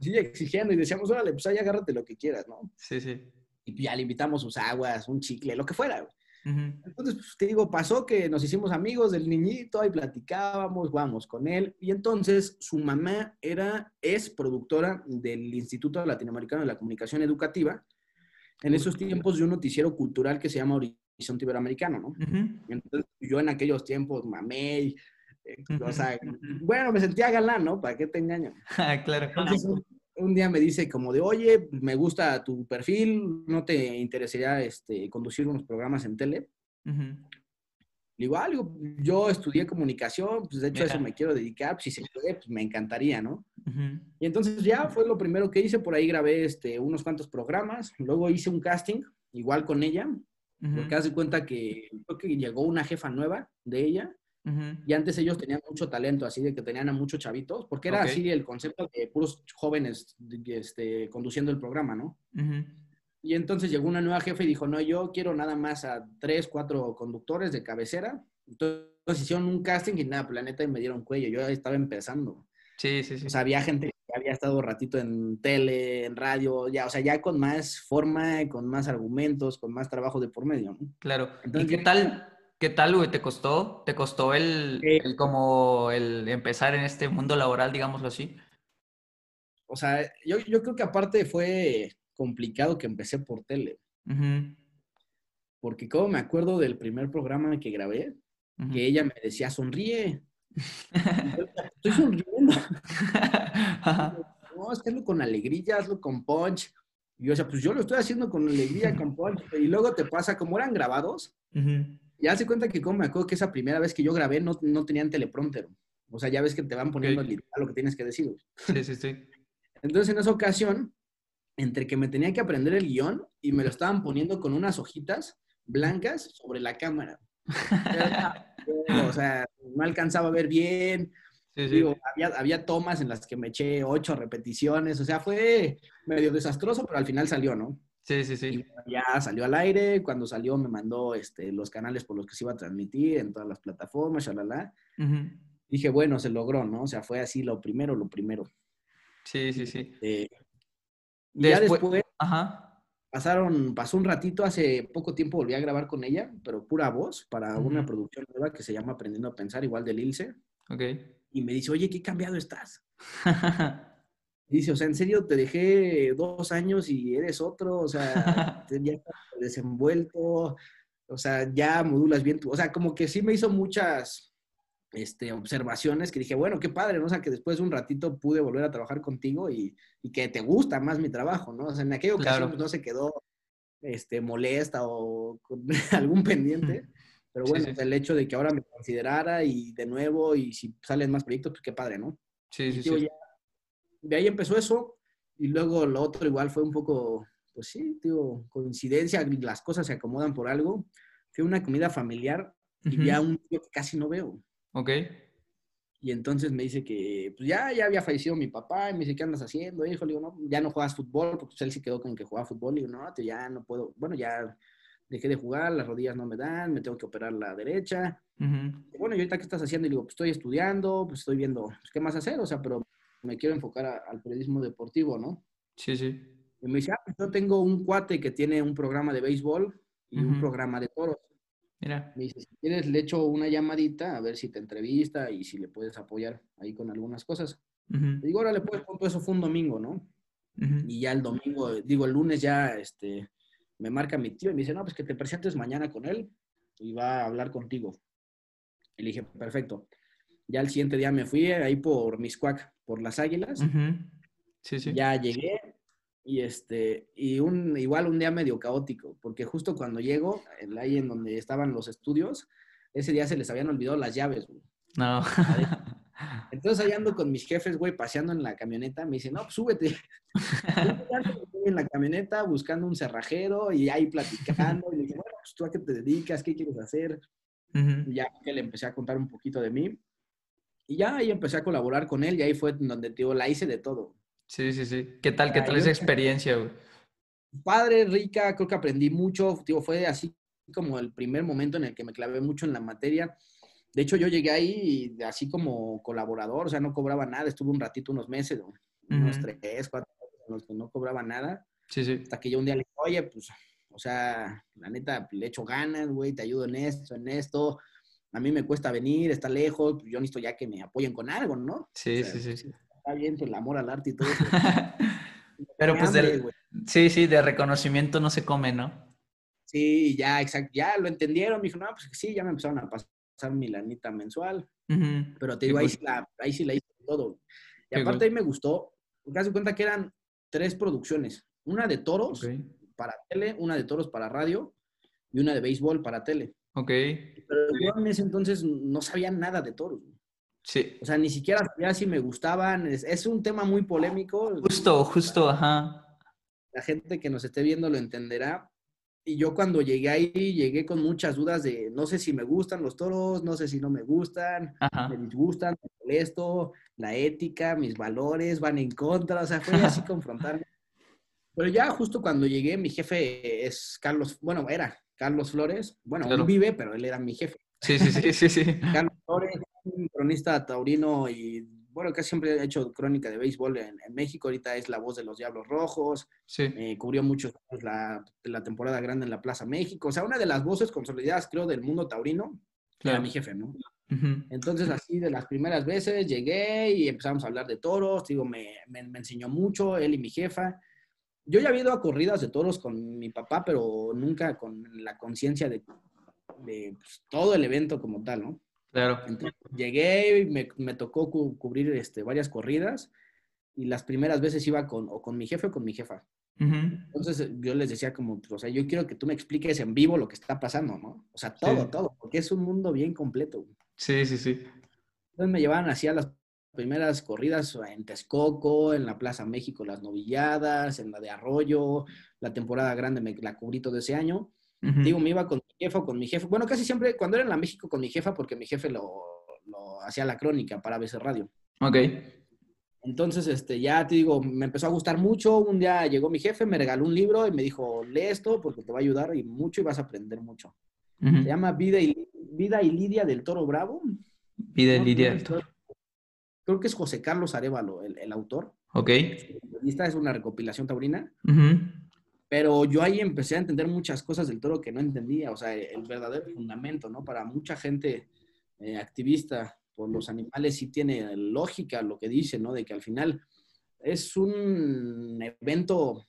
Sí, exigiendo y decíamos, órale, pues ahí agárrate lo que quieras, ¿no? Sí, sí. Y ya le invitamos sus aguas, un chicle, lo que fuera, güey. Entonces, pues, te digo, pasó que nos hicimos amigos del niñito y platicábamos, jugamos con él. Y entonces su mamá era, es productora del Instituto Latinoamericano de la Comunicación Educativa en esos tiempos de un noticiero cultural que se llama Horizonte Iberoamericano, ¿no? Uh -huh. Entonces, yo en aquellos tiempos mamé, y, eh, o sea, bueno, me sentía galán, ¿no? ¿Para qué te engaño? *laughs* claro. Entonces, un, día me dice como de, oye, me gusta tu perfil, ¿no te interesaría este, conducir unos programas en tele? Uh -huh. Igual, yo estudié comunicación, pues de hecho Mira. eso me quiero dedicar, pues si se puede, pues me encantaría, ¿no? Uh -huh. Y entonces ya fue lo primero que hice, por ahí grabé este, unos cuantos programas, luego hice un casting, igual con ella, uh -huh. porque hace cuenta que creo que llegó una jefa nueva de ella, Uh -huh. Y antes ellos tenían mucho talento, así de que tenían a muchos chavitos, porque era okay. así el concepto de puros jóvenes este, conduciendo el programa, ¿no? Uh -huh. Y entonces llegó una nueva jefe y dijo, no, yo quiero nada más a tres, cuatro conductores de cabecera. Entonces hicieron un casting y nada, planeta y me dieron cuello. Yo estaba empezando. Sí, sí, sí. O sea, había gente que había estado ratito en tele, en radio, ya, o sea, ya con más forma, con más argumentos, con más trabajo de por medio, ¿no? Claro. Entonces, ¿Y qué tal? ¿Qué tal, güey? ¿Te costó? ¿Te costó el, eh, el, como el empezar en este mundo laboral, digámoslo así? O sea, yo, yo creo que aparte fue complicado que empecé por tele. Uh -huh. Porque como me acuerdo del primer programa que grabé, uh -huh. que ella me decía, sonríe. *laughs* Estoy sonriendo. *laughs* no, es que hazlo con alegría, hazlo con punch. Y yo, o sea, pues yo lo estoy haciendo con alegría, con punch. Y luego te pasa, como eran grabados, uh -huh ya se cuenta que como me acuerdo que esa primera vez que yo grabé no, no tenían teleprompter. O sea, ya ves que te van poniendo okay. literal lo que tienes que decir. Sí, sí, sí. Entonces, en esa ocasión, entre que me tenía que aprender el guion y me lo estaban poniendo con unas hojitas blancas sobre la cámara. *laughs* o sea, no alcanzaba a ver bien. Sí, sí. Digo, había, había tomas en las que me eché ocho repeticiones. O sea, fue medio desastroso, pero al final salió, ¿no? Sí, sí, sí. Y ya salió al aire. Cuando salió me mandó este, los canales por los que se iba a transmitir en todas las plataformas, shalala. Uh -huh. Dije, bueno, se logró, ¿no? O sea, fue así lo primero, lo primero. Sí, sí, sí. Eh, después, ya después Ajá. pasaron, pasó un ratito, hace poco tiempo volví a grabar con ella, pero pura voz, para uh -huh. una producción nueva que se llama Aprendiendo a Pensar, igual del Ilse. Ok. Y me dice, oye, ¿qué cambiado estás? *laughs* Dice, o sea, en serio, te dejé dos años y eres otro, o sea, *laughs* ya estás desenvuelto, o sea, ya modulas bien tu, o sea, como que sí me hizo muchas este, observaciones que dije, bueno, qué padre, ¿no? O sea, que después de un ratito pude volver a trabajar contigo y, y que te gusta más mi trabajo, ¿no? O sea, en aquella ocasión claro. pues, no se quedó este, molesta o con *laughs* algún pendiente. *laughs* Pero bueno, el hecho de que ahora me considerara y de nuevo, y si salen más proyectos, pues qué padre, ¿no? Sí, sí, sí. De ahí empezó eso, y luego lo otro igual fue un poco, pues sí, digo, coincidencia, las cosas se acomodan por algo. Fue una comida familiar y vi a un tío que casi no veo. Ok. Y entonces me dice que, pues ya, ya había fallecido mi papá, y me dice, ¿qué andas haciendo, hijo? Le digo, no, ya no juegas fútbol, porque él sí quedó con que jugaba fútbol. Le digo, no, ya no puedo, bueno, ya dejé de jugar, las rodillas no me dan, me tengo que operar la derecha. bueno, ¿y ahorita qué estás haciendo? Y le digo, pues estoy estudiando, pues estoy viendo, pues, ¿qué más hacer? O sea, pero me quiero enfocar al periodismo deportivo, ¿no? Sí, sí. Y me dice, ah, pues yo tengo un cuate que tiene un programa de béisbol y un programa de toros. Mira. Me dice, si quieres, le echo una llamadita a ver si te entrevista y si le puedes apoyar ahí con algunas cosas. Le digo, ahora le puedes todo eso fue un domingo, ¿no? Y ya el domingo, digo, el lunes ya, este, me marca mi tío y me dice, no, pues que te presentes mañana con él y va a hablar contigo. Y le dije, perfecto. Ya el siguiente día me fui ahí por Miscuac, por las Águilas. Sí, sí. Ya llegué, y este, y un, igual un día medio caótico, porque justo cuando llego, ahí en donde estaban los estudios, ese día se les habían olvidado las llaves, güey. No. *laughs* Entonces ahí ando con mis jefes, güey, paseando en la camioneta, me dicen, no, pues súbete. *laughs* en la camioneta buscando un cerrajero y ahí platicando, y le dije, bueno, pues tú a qué te dedicas, qué quieres hacer. Y ya que le empecé a contar un poquito de mí. Y ya ahí empecé a colaborar con él y ahí fue donde, tío, la hice de todo. Sí, sí, sí. ¿Qué tal? ¿Qué tal esa experiencia, güey? Padre, rica, creo que aprendí mucho. Digo, fue así como el primer momento en el que me clavé mucho en la materia. De hecho, yo llegué ahí así como colaborador, o sea, no cobraba nada. Estuve un ratito, unos meses, unos tres, cuatro en los que no cobraba nada. Sí, sí. Hasta que yo un día le dije, oye, pues, o sea, la neta, le echo ganas, güey, te ayudo en esto, en esto. A mí me cuesta venir, está lejos, pues, yo necesito ya que me apoyen con algo, ¿no? Sí, sí, sí está bien el amor al arte y todo eso. *laughs* Pero pues sí, sí, de reconocimiento no se come, ¿no? Sí, ya, exacto, ya lo entendieron, me dijo, no, pues sí, ya me empezaron a pasar mi lanita mensual, pero te digo, ahí, sí la, ahí sí la hice todo. Y aparte ahí me gustó, porque haz cuenta que eran tres producciones, una de toros para tele, una de toros para radio y una de béisbol para tele. Ok. Pero yo en ese entonces no sabía nada de toros. Sí. O sea, ni siquiera sabía si me gustaban. Es, un tema muy polémico. Justo, justo, ajá. La gente que nos esté viendo lo entenderá. Y yo cuando llegué ahí, llegué con muchas dudas de no sé si me gustan los toros, no sé si no me gustan, me disgustan, me molesto, la ética, mis valores van en contra. O sea, fue así *laughs* confrontarme. Pero ya justo cuando llegué, mi jefe es Carlos, bueno, era Carlos Flores. Bueno, él vive, pero él era mi jefe. Sí, sí, sí, sí, sí. *laughs* Carlos Flores, un cronista taurino y, bueno, que siempre ha hecho crónica de béisbol en, México. Ahorita es la voz de los Diablos Rojos. Sí. Eh, cubrió mucho la, la, temporada grande en la Plaza México. O sea, una de las voces consolidadas, creo, del mundo taurino. Era mi jefe, ¿no? Entonces, así de las primeras veces llegué y empezamos a hablar de toros. Digo, me, me, enseñó mucho, él y mi jefa. Yo ya había ido a corridas de toros con mi papá, pero nunca con la conciencia de, de pues, todo el evento como tal, ¿no? Claro. llegué y me, tocó cubrir este, varias corridas y las primeras veces iba con, o con mi jefe o con mi jefa. Entonces yo les decía como, pues, o sea, yo quiero que tú me expliques en vivo lo que está pasando, ¿no? O sea, todo, todo, porque es un mundo bien completo. Sí, sí, sí. Entonces me llevaban así a las primeras corridas en Texcoco, en la Plaza México, las novilladas, en la de Arroyo, la temporada grande me la cubrí todo ese año. Digo, me iba con mi jefa o con mi jefe. Bueno, casi siempre, cuando era en la México, con mi jefa, porque mi jefe lo, lo hacía la crónica para ABC Radio. Ok. Entonces, este, ya te digo, me empezó a gustar mucho. Un día llegó mi jefe, me regaló un libro y me dijo, lee esto porque te va a ayudar y mucho y vas a aprender mucho. Se llama Vida y, Vida y Lidia del Toro Bravo. Vida y Lidia del Toro. Creo que es José Carlos Arevalo, el, el autor. Ok. Esta es una recopilación taurina. Pero yo ahí empecé a entender muchas cosas del toro que no entendía, o sea, el verdadero fundamento, ¿no? Para mucha gente eh, activista por los animales sí tiene lógica lo que dice, ¿no? De que al final es un evento,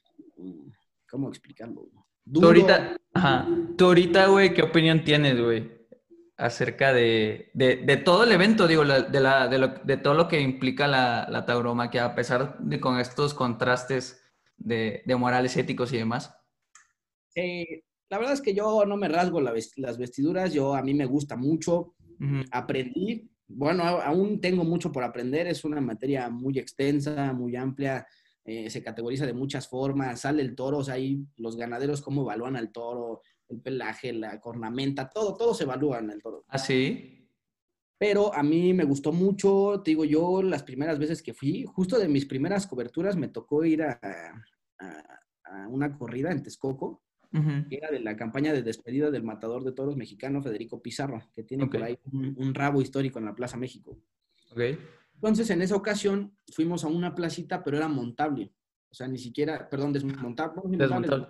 ¿cómo explicarlo? Tú ahorita, ajá, tú ahorita, güey, ¿qué opinión tienes, güey? Acerca de, de, todo el evento, digo, de, la, de, lo, de todo lo que implica la, la tauromaquia, a pesar de con estos contrastes de, morales éticos y demás. Sí, la verdad es que yo no me rasgo las vestiduras, yo a mí me gusta mucho, aprendí, bueno, aún tengo mucho por aprender, es una materia muy extensa, muy amplia, eh, se categoriza de muchas formas, sale el toro, o sea, ahí los ganaderos cómo evalúan al toro, el pelaje, la cornamenta, todo, todo se evalúa en el toro. ¿Ah, sí? Pero a mí me gustó mucho, te digo yo, las primeras veces que fui, justo de mis primeras coberturas me tocó ir a, a una corrida en Texcoco era de la campaña de despedida del matador de toros mexicano Federico Pizarro, que tiene por ahí un, rabo histórico en la Plaza México. Entonces, en esa ocasión fuimos a una placita, pero era montable. O sea, ni siquiera, perdón, desmontable. desmontable.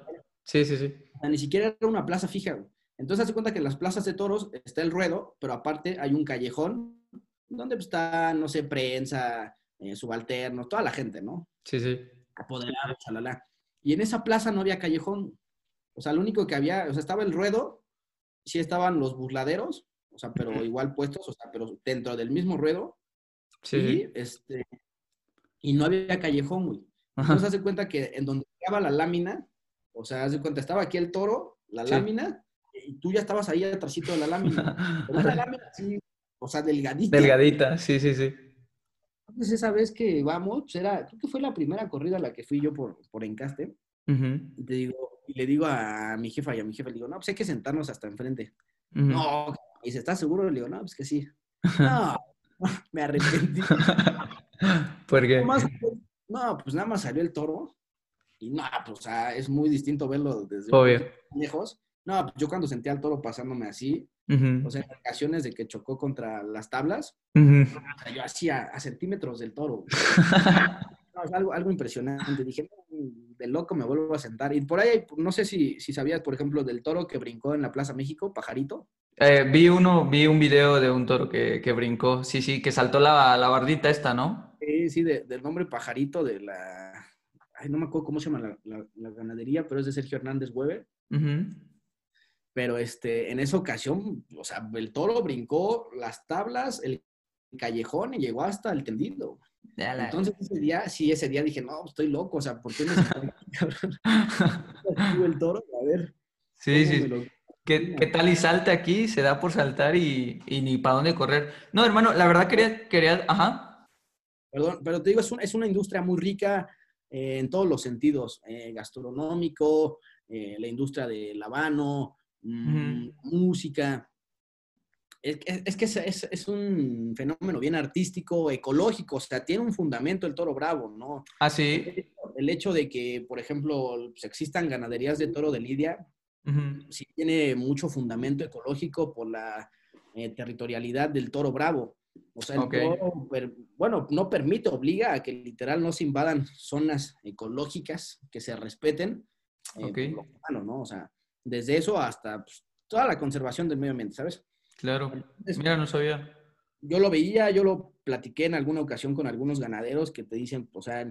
Sí, sí, sí. O sea, ni siquiera era una plaza fija. Entonces, hace cuenta que en las plazas de toros está el ruedo, pero aparte hay un callejón donde está, no sé, prensa, eh, subalternos, toda la gente, ¿no? Sí, sí. Apoderados, chalala. Y en esa plaza no había callejón. O sea, lo único que había, o sea, estaba el ruedo, sí estaban los burladeros, o sea, pero igual puestos, o sea, pero dentro del mismo ruedo. Sí. Y, este, y no había callejón, güey. Entonces, hace cuenta que en donde estaba la lámina, o sea, hace cuenta, estaba aquí el toro, la lámina, y tú ya estabas ahí atrásito de la lámina. *laughs* Pero lámina así, o sea, delgadita. Delgadita, sí, sí, sí. Entonces, esa vez que vamos, pues era, creo que fue la primera corrida a la que fui yo por, por encaste. y te digo, y le digo a mi jefa y a mi jefa, le digo, no, pues hay que sentarnos hasta enfrente. No, y se está seguro, le digo, no, pues que sí. *laughs* No, *laughs* me arrepentí. ¿Por qué? no, pues nada más salió el toro y no, pues o sea, es muy distinto verlo desde lejos. No, pues yo cuando sentí al toro pasándome así, o sea, en ocasiones de que chocó contra las tablas, yo hacía a centímetros del toro. *laughs* algo, algo impresionante. Dije, de loco me vuelvo a sentar. Y por ahí, no sé si, si sabías, por ejemplo, del toro que brincó en la Plaza México, Pajarito. Eh, vi uno, vi un video de un toro que, que brincó, sí, sí, que saltó la, la bardita esta, ¿no? Sí, sí, del nombre Pajarito de la... Ay, no me acuerdo cómo se llama la, la, ganadería, pero es de Sergio Hernández Hueve. Pero este, en esa ocasión, o sea, el toro brincó las tablas, el callejón y llegó hasta el tendido. Entonces ese día, sí, ese día dije, no, estoy loco, o sea, ¿por qué me *laughs* el toro? A ver. Sí, sí. ¿Qué, ¿Qué, tal y salta aquí? Se da por saltar y, y, ni para dónde correr. No, hermano, la verdad quería, quería, ajá. Perdón, pero te digo, es, es una industria muy rica eh, en todos los sentidos, eh, gastronómico, eh, la industria del habano, mm, música es, que es, un fenómeno bien artístico, ecológico, o sea, tiene un fundamento el toro bravo, ¿no? Ah, sí. El hecho de que, por ejemplo, pues, existan ganaderías de toro de Lidia, sí tiene mucho fundamento ecológico por la eh, territorialidad del toro bravo. O sea, bueno, no permite, obliga a que literal no se invadan zonas ecológicas, que se respeten. Eh, ¿no? O sea, desde eso hasta pues, toda la conservación del medio ambiente, ¿sabes? Claro, mira, no sabía. Yo lo veía, yo lo platiqué en alguna ocasión con algunos ganaderos que te dicen, o sea,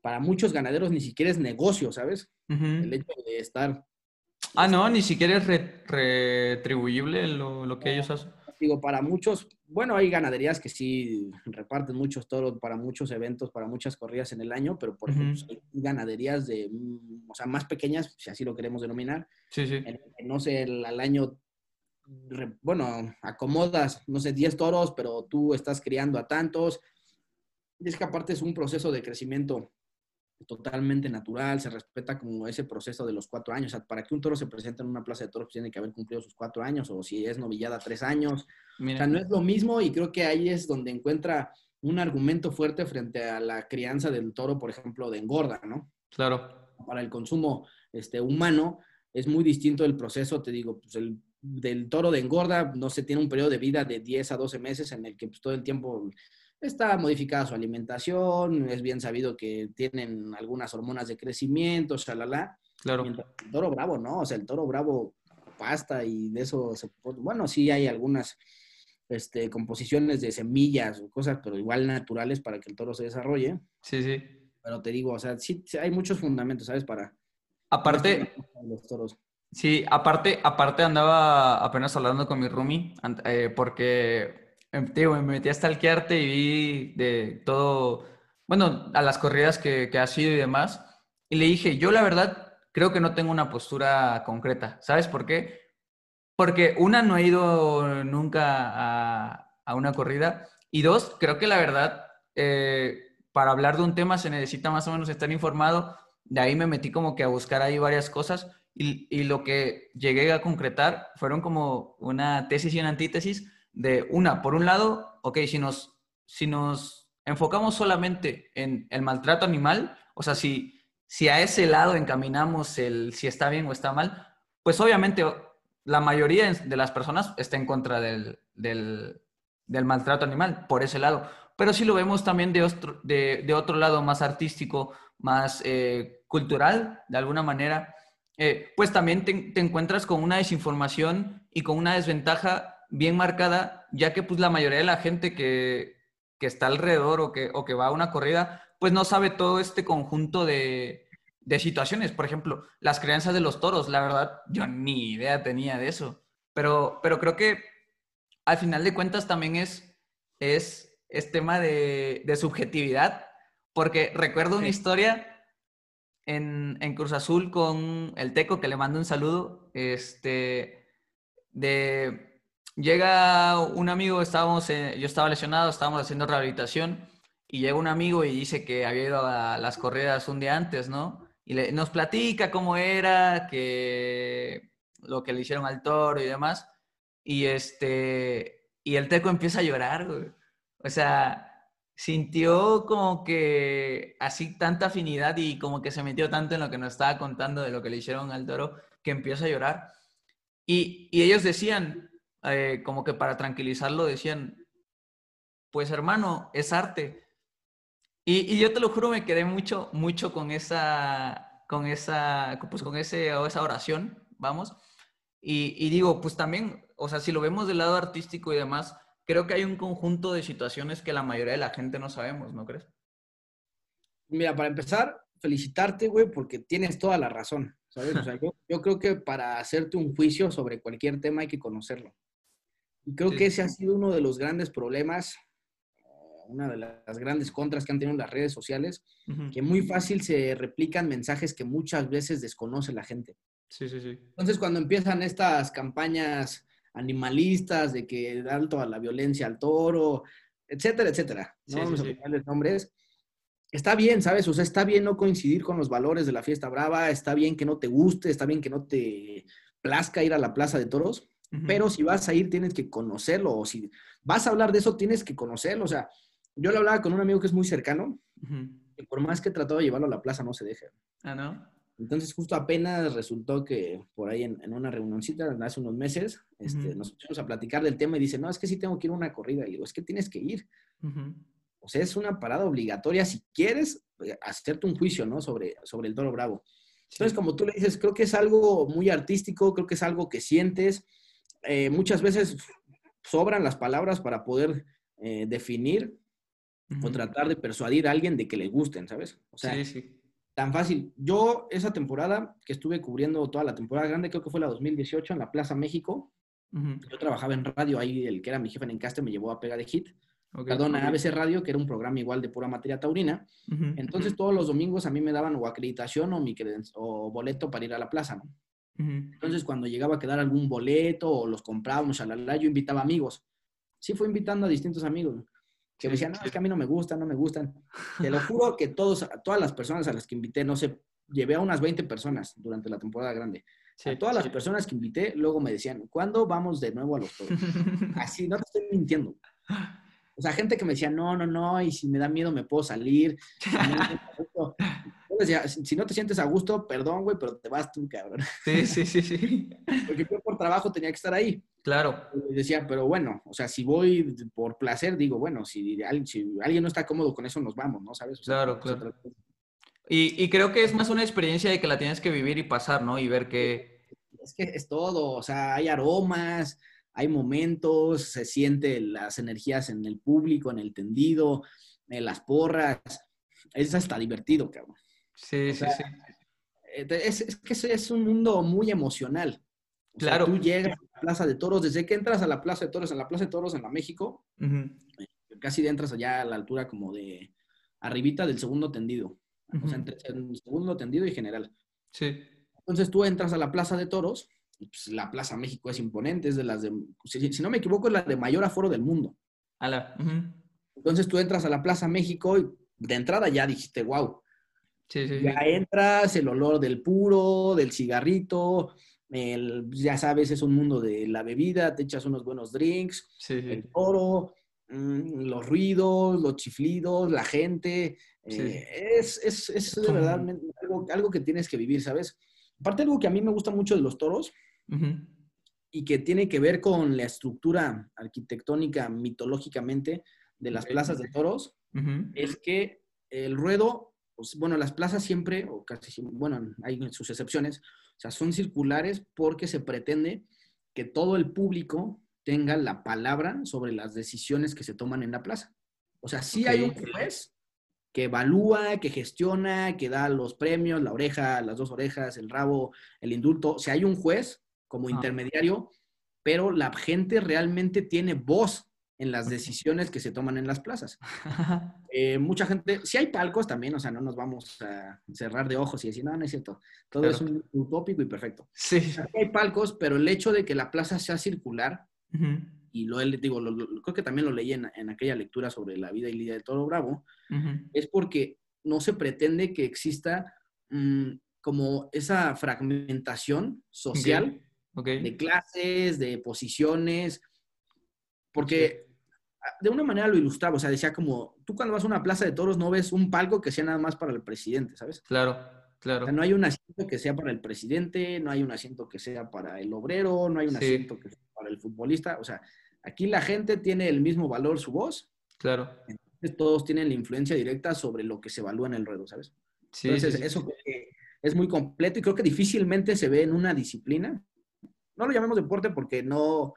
para muchos ganaderos ni siquiera es negocio, ¿sabes? El hecho de estar... Ah, no, ni siquiera es retribuible lo, lo que ellos hacen. Digo, para muchos, bueno, hay ganaderías que sí reparten muchos toros para muchos eventos, para muchas corridas en el año, pero por ejemplo, hay ganaderías de, mm, o sea, más pequeñas, si así lo queremos denominar. Sí, sí. no sé, al año bueno, acomodas, no sé, 10 toros, pero tú estás criando a tantos. Y es que aparte es un proceso de crecimiento totalmente natural, se respeta como ese proceso de los cuatro años. O sea, para que un toro se presente en una plaza de toros pues tiene que haber cumplido sus cuatro años, o si es novillada, tres años. O sea, no es lo mismo y creo que ahí es donde encuentra un argumento fuerte frente a la crianza del toro, por ejemplo, de engorda, ¿no? Claro. Para el consumo este, humano es muy distinto el proceso, te digo, pues el del toro de engorda, no se tiene un periodo de vida de 10 a 12 meses en el que pues, todo el tiempo está modificada su alimentación, es bien sabido que tienen algunas hormonas de crecimiento, shalala. Claro. el toro bravo, ¿no? O sea, el toro bravo pasta y de eso se bueno, sí hay algunas este, composiciones de semillas o cosas, pero igual naturales para que el toro se desarrolle. Sí, sí. Pero te digo, o sea, sí hay muchos fundamentos, ¿sabes? Para... Aparte, los toros. Sí, aparte, aparte andaba apenas hablando con mi roomie, eh, porque em, me metí a stalkearte y vi de todo, bueno, a las corridas que, que has ido y demás. Y le dije, yo la verdad, creo que no tengo una postura concreta. ¿Sabes por qué? Porque una, no he ido nunca a, a una corrida. Y dos, creo que la verdad, eh, para hablar de un tema se necesita más o menos estar informado. De ahí me metí como que a buscar ahí varias cosas y, y lo que llegué a concretar fueron como una tesis y una antítesis de una, por un lado, ok, si nos, si nos enfocamos solamente en el maltrato animal, o sea, si, si a ese lado encaminamos el si está bien o está mal, pues obviamente la mayoría de las personas está en contra del, del, del maltrato animal, por ese lado. Pero si lo vemos también de otro, de, de otro lado más artístico, más eh, cultural, de alguna manera, eh, pues también te, te, encuentras con una desinformación y con una desventaja bien marcada, ya que pues la mayoría de la gente que, que está alrededor o que, o que va a una corrida, pues no sabe todo este conjunto de, de situaciones. Por ejemplo, las creencias de los toros, la verdad, yo ni idea tenía de eso. Pero, pero creo que al final de cuentas también es, es, es tema de, de subjetividad, porque recuerdo una historia en, en, Cruz Azul con el Teco, que le mando un saludo, este, de, llega un amigo, estábamos, eh, yo estaba lesionado, estábamos haciendo rehabilitación, y llega un amigo y dice que había ido a las corridas un día antes, ¿no? Y nos platica cómo era, que lo que le hicieron al toro y demás. Y este, y el teco empieza a llorar, güey. O sea, sintió como que así tanta afinidad y como que se metió tanto en lo que nos estaba contando de lo que le hicieron al toro que empieza a llorar. Y, y ellos decían, eh, como que para tranquilizarlo, decían, pues hermano, es arte. Y, y, yo te lo juro, me quedé mucho, mucho con esa, con esa, pues con ese, o esa oración, vamos. Y, y digo, pues también o sea, si lo vemos del lado artístico y demás, creo que hay un conjunto de situaciones que la mayoría de la gente no sabemos, ¿no crees? Mira, para empezar, felicitarte, güey, porque tienes toda la razón, ¿sabes? O sea, yo, yo, creo que para hacerte un juicio sobre cualquier tema hay que conocerlo. Y creo sí. que ese ha sido uno de los grandes problemas, una de las grandes contras que han tenido las redes sociales, uh -huh. que muy fácil se replican mensajes que muchas veces desconoce la gente. Sí, sí, sí. Entonces, cuando empiezan estas campañas animalistas, de que alto a la violencia al toro, etcétera, etcétera. No vamos a ponerles nombres. Está bien, ¿sabes? O sea, está bien no coincidir con los valores de la fiesta brava, está bien que no te guste, está bien que no te plazca ir a la plaza de toros, uh -huh. pero si vas a ir tienes que conocerlo, o si vas a hablar de eso tienes que conocerlo. O sea, yo le hablaba con un amigo que es muy cercano, uh -huh. y por más que he tratado de llevarlo a la plaza, no se deja. Ah, ¿no? Entonces, justo apenas resultó que por ahí en, en una reunioncita hace unos meses, este, uh -huh. nos pusimos a platicar del tema y dice, no, es que sí tengo que ir a una corrida. Y digo, es que tienes que ir. Uh -huh. O sea, es una parada obligatoria si quieres eh, hacerte un juicio, ¿no? Sobre, sobre el toro bravo. Sí. Entonces, como tú le dices, creo que es algo muy artístico, creo que es algo que sientes. Eh, muchas veces sobran las palabras para poder eh, definir uh -huh. o tratar de persuadir a alguien de que le gusten, ¿sabes? O sea, sí, sí tan fácil. Yo esa temporada que estuve cubriendo toda la temporada grande, creo que fue la 2018 en la Plaza México. Uh -huh. Yo trabajaba en radio, ahí el que era mi jefe en Encaste me llevó a Pega de Hit. Okay, Perdón, a ABC Radio, que era un programa igual de pura materia taurina. Uh -huh. Entonces todos los domingos a mí me daban o acreditación o, mi o boleto para ir a la plaza, ¿no? Uh -huh. Entonces cuando llegaba a quedar algún boleto o los comprábamos la yo invitaba amigos. Sí fue invitando a distintos amigos que me decían, no, es que a mí no me gustan, no me gustan. Te lo *laughs* juro que todos, todas las personas a las que invité, no sé, llevé a unas 20 personas durante la temporada grande. Sí, a todas sí. las personas que invité, luego me decían, ¿cuándo vamos de nuevo a los toros? *laughs* Así, no te estoy mintiendo. O sea, gente que me decía, no, no, no, y si me da miedo me puedo salir. *laughs* Si no te sientes a gusto, perdón, güey, pero te vas tú, cabrón. Sí, sí, sí, sí. *laughs* Porque yo por trabajo tenía que estar ahí. Claro. Y decía, pero bueno, o sea, si voy por placer, digo, bueno, si, si alguien no está cómodo con eso, nos vamos, ¿no? ¿Sabes? O sea, claro, claro. Y, y, creo que es más una experiencia de que la tienes que vivir y pasar, ¿no? Y ver que... Es que es todo, o sea, hay aromas, hay momentos, se sienten las energías en el público, en el tendido, en las porras. Es hasta divertido, cabrón. Sí, o sea, sí, sí. Es, es, que es un mundo muy emocional. O claro. Sea, tú llegas a la Plaza de Toros, desde que entras a la Plaza de Toros, en la Plaza de Toros en la México, uh -huh. casi entras allá a la altura como de arribita del segundo tendido. Uh -huh. O sea, entre el segundo tendido y general. Sí. Entonces tú entras a la Plaza de Toros, y pues la Plaza México es imponente, es de las de, si, si no me equivoco, es la de mayor aforo del mundo. Ala. Entonces tú entras a la Plaza México y de entrada ya dijiste, wow, Sí, sí, sí. ya entras, el olor del puro, del cigarrito, el- ya sabes, es un mundo de la bebida, te echas unos buenos drinks, el toro, mm, los ruidos, los chiflidos, la gente. Eh, es, es, es de verdad algo, algo que tienes que vivir, ¿sabes? Aparte, algo que a mí me gusta mucho de los toros y que tiene que ver con la estructura arquitectónica mitológicamente de las plazas de toros, es que el ruedo, pues, bueno, las plazas siempre, o casi siempre, bueno, hay sus excepciones, o sea, son circulares porque se pretende que todo el público tenga la palabra sobre las decisiones que se toman en la plaza. O sea, sí hay un juez que evalúa, que gestiona, que da los premios, la oreja, las dos orejas, el rabo, el indulto. O sea, hay un juez como Ah. intermediario, pero la gente realmente tiene voz en las decisiones que se toman en las plazas. *laughs* Eh, mucha gente, sí hay palcos también, o sea, no nos vamos a cerrar de ojos y decir, no, no es cierto, todo Claro. es un utópico y perfecto. Sí. Aquí hay palcos, pero el hecho de que la plaza sea circular, y lo digo, lo- lo- creo que también lo leí en, en aquella lectura sobre la vida y lidia de Toro Bravo, es porque no se pretende que exista mm, como esa fragmentación social de clases, de posiciones, porque de una manera lo ilustraba, o sea, decía como, tú cuando vas a una plaza de toros no ves un palco que sea nada más para el presidente, ¿sabes? Claro, O claro. sea, no hay un asiento que sea para el presidente, no hay un asiento que sea para el obrero, no hay un Sí. asiento que sea para el futbolista, o sea, aquí la gente tiene el mismo valor su voz, Claro. entonces todos tienen la influencia directa sobre lo que se evalúa en el ruedo, ¿sabes? Sí, Entonces, sí, sí. eso creo que es muy completo y creo que difícilmente se ve en una disciplina. No lo llamemos deporte porque no,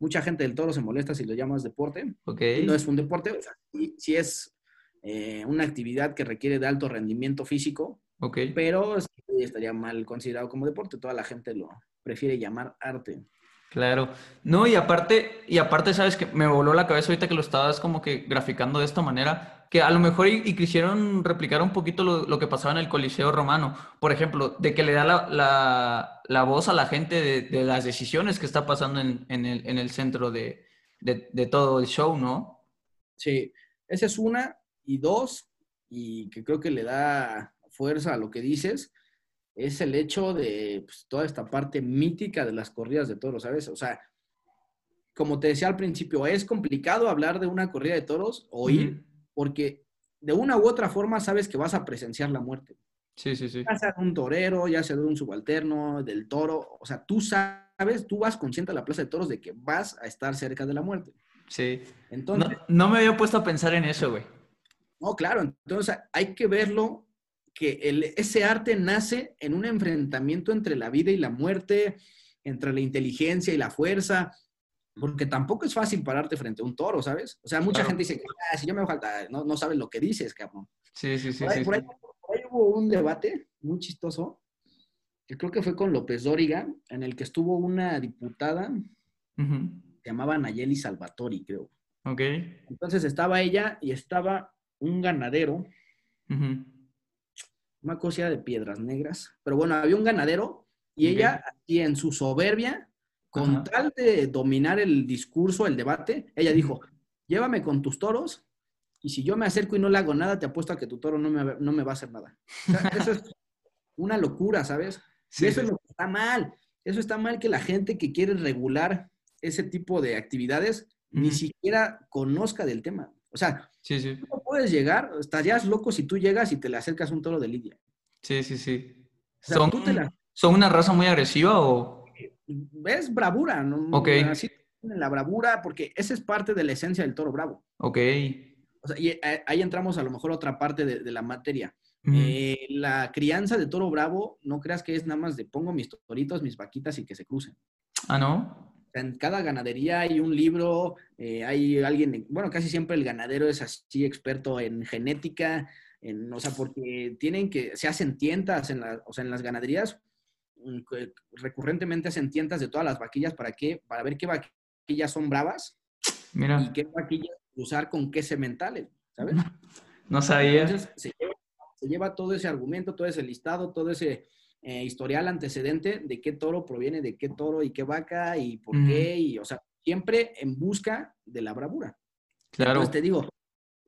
mucha gente del toro se molesta si lo llamas deporte. Ok. Y no es un deporte, o sea, sí, sí es eh, una actividad que requiere de alto rendimiento físico, Ok. pero sí estaría mal considerado como deporte. Toda la gente lo prefiere llamar arte. Claro. No, y aparte, y aparte, sabes que me voló la cabeza ahorita que lo estabas como que graficando de esta manera, que a lo mejor y, quisieron replicar un poquito lo, lo que pasaba en el Coliseo Romano. Por ejemplo, de que le da la, la- la voz a la gente de, de las decisiones que está pasando en, en el, en el centro de, de- de todo el show, ¿no? Sí, esa es una. Y dos, y que creo que le da fuerza a lo que dices, es el hecho de pues, toda esta parte mítica de las corridas de toros, ¿sabes? O sea, como te decía al principio, es complicado hablar de una corrida de toros o ir, porque de una u otra forma sabes que vas a presenciar la muerte. Sí, sí, sí. Ya sea de un torero, ya sea de un subalterno, del toro, o sea, tú sabes, tú vas consciente a la plaza de toros de que vas a estar cerca de la muerte. Sí. Entonces, No, no me había puesto a pensar en eso, güey. No, claro, entonces hay que verlo que el- ese arte nace en un enfrentamiento entre la vida y la muerte, entre la inteligencia y la fuerza, porque tampoco es fácil pararte frente a un toro, ¿sabes? O sea, mucha Claro. gente dice, "Ah, si yo me falta, no, no sabes lo que dices, cabrón. Sí, sí, sí, por, ahí, sí, por ahí- sí. por ahí hubo un debate muy chistoso, que creo que fue con López Dóriga, en el que estuvo una diputada, Ujú. se llamaba Nayeli Salvatori, creo. Ok. Entonces estaba ella y estaba un ganadero Ujú. una cosa de piedras negras. Pero bueno, había un ganadero y ella, y en su soberbia, con Ajá. tal de dominar el discurso, el debate, ella dijo, llévame con tus toros y si yo me acerco y no le hago nada, te apuesto a que tu toro no me, no me va a hacer nada. O sea, eso es una locura, ¿sabes? Sí, y eso sí. es lo que está mal. Eso está mal que la gente que quiere regular ese tipo de actividades ni siquiera conozca del tema. O sea, Sí, sí. tú no puedes llegar, estarías loco si tú llegas y te le acercas un toro de lidia. Sí, sí, sí. O sea, ¿Son, tú te la- ¿Son una raza muy agresiva o...? Es bravura, ¿no? Ok. Así tienen la bravura, porque esa es parte de la esencia del toro bravo. Ok. O sea, y eh, ahí entramos a lo mejor a otra parte de, de la materia. Eh, la crianza de toro bravo, no creas que es nada más de pongo mis toritos, mis vaquitas y que se crucen. Ah, ¿no? En cada ganadería hay un libro, eh, hay alguien, bueno, casi siempre el ganadero es así experto en genética, en, o sea, porque tienen que, se hacen tientas en, la- o sea, en las ganaderías, mm, recurrentemente hacen tientas de todas las vaquillas para qué, para ver qué vaquillas son bravas y qué vaquillas usar con qué sementales, ¿sabes? no sabía. Entonces se lleva, se lleva todo ese argumento, todo ese listado, todo ese eh, historial antecedente de qué toro proviene, de qué toro y qué vaca y por qué, y, o sea, siempre en busca de la bravura. Claro. Entonces te digo,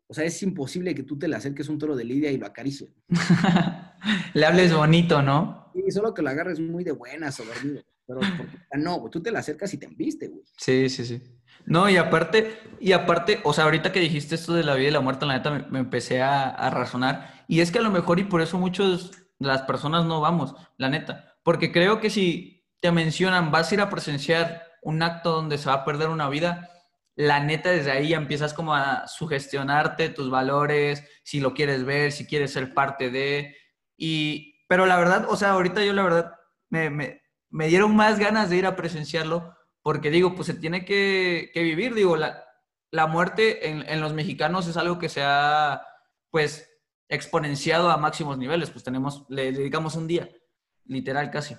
o sea, es imposible que tú te le acerques un toro de lidia y lo acaricies. *laughs* Le hables bonito, ¿no? Y solo que lo agarres muy de buenas o dormido. Pero *laughs* porque- ah, no, güey, tú te le acercas y te embiste, güey. Sí, sí, sí. No, y aparte, y aparte, o sea, ahorita que dijiste esto de la vida y la muerte, la neta me, me empecé a, a razonar. Y es que a lo mejor, y por eso muchos las personas no vamos, la neta. Porque creo que si te mencionan, vas a ir a presenciar un acto donde se va a perder una vida, la neta desde ahí ya empiezas como a sugestionarte tus valores, si lo quieres ver, si quieres ser parte de. Y, pero la verdad, o sea, ahorita yo la verdad me, me, me dieron más ganas de ir a presenciarlo porque digo, pues se tiene que, que vivir, digo, la, la muerte en, en, los mexicanos es algo que se ha, pues, exponenciado a máximos niveles, pues tenemos, le dedicamos un día, literal casi.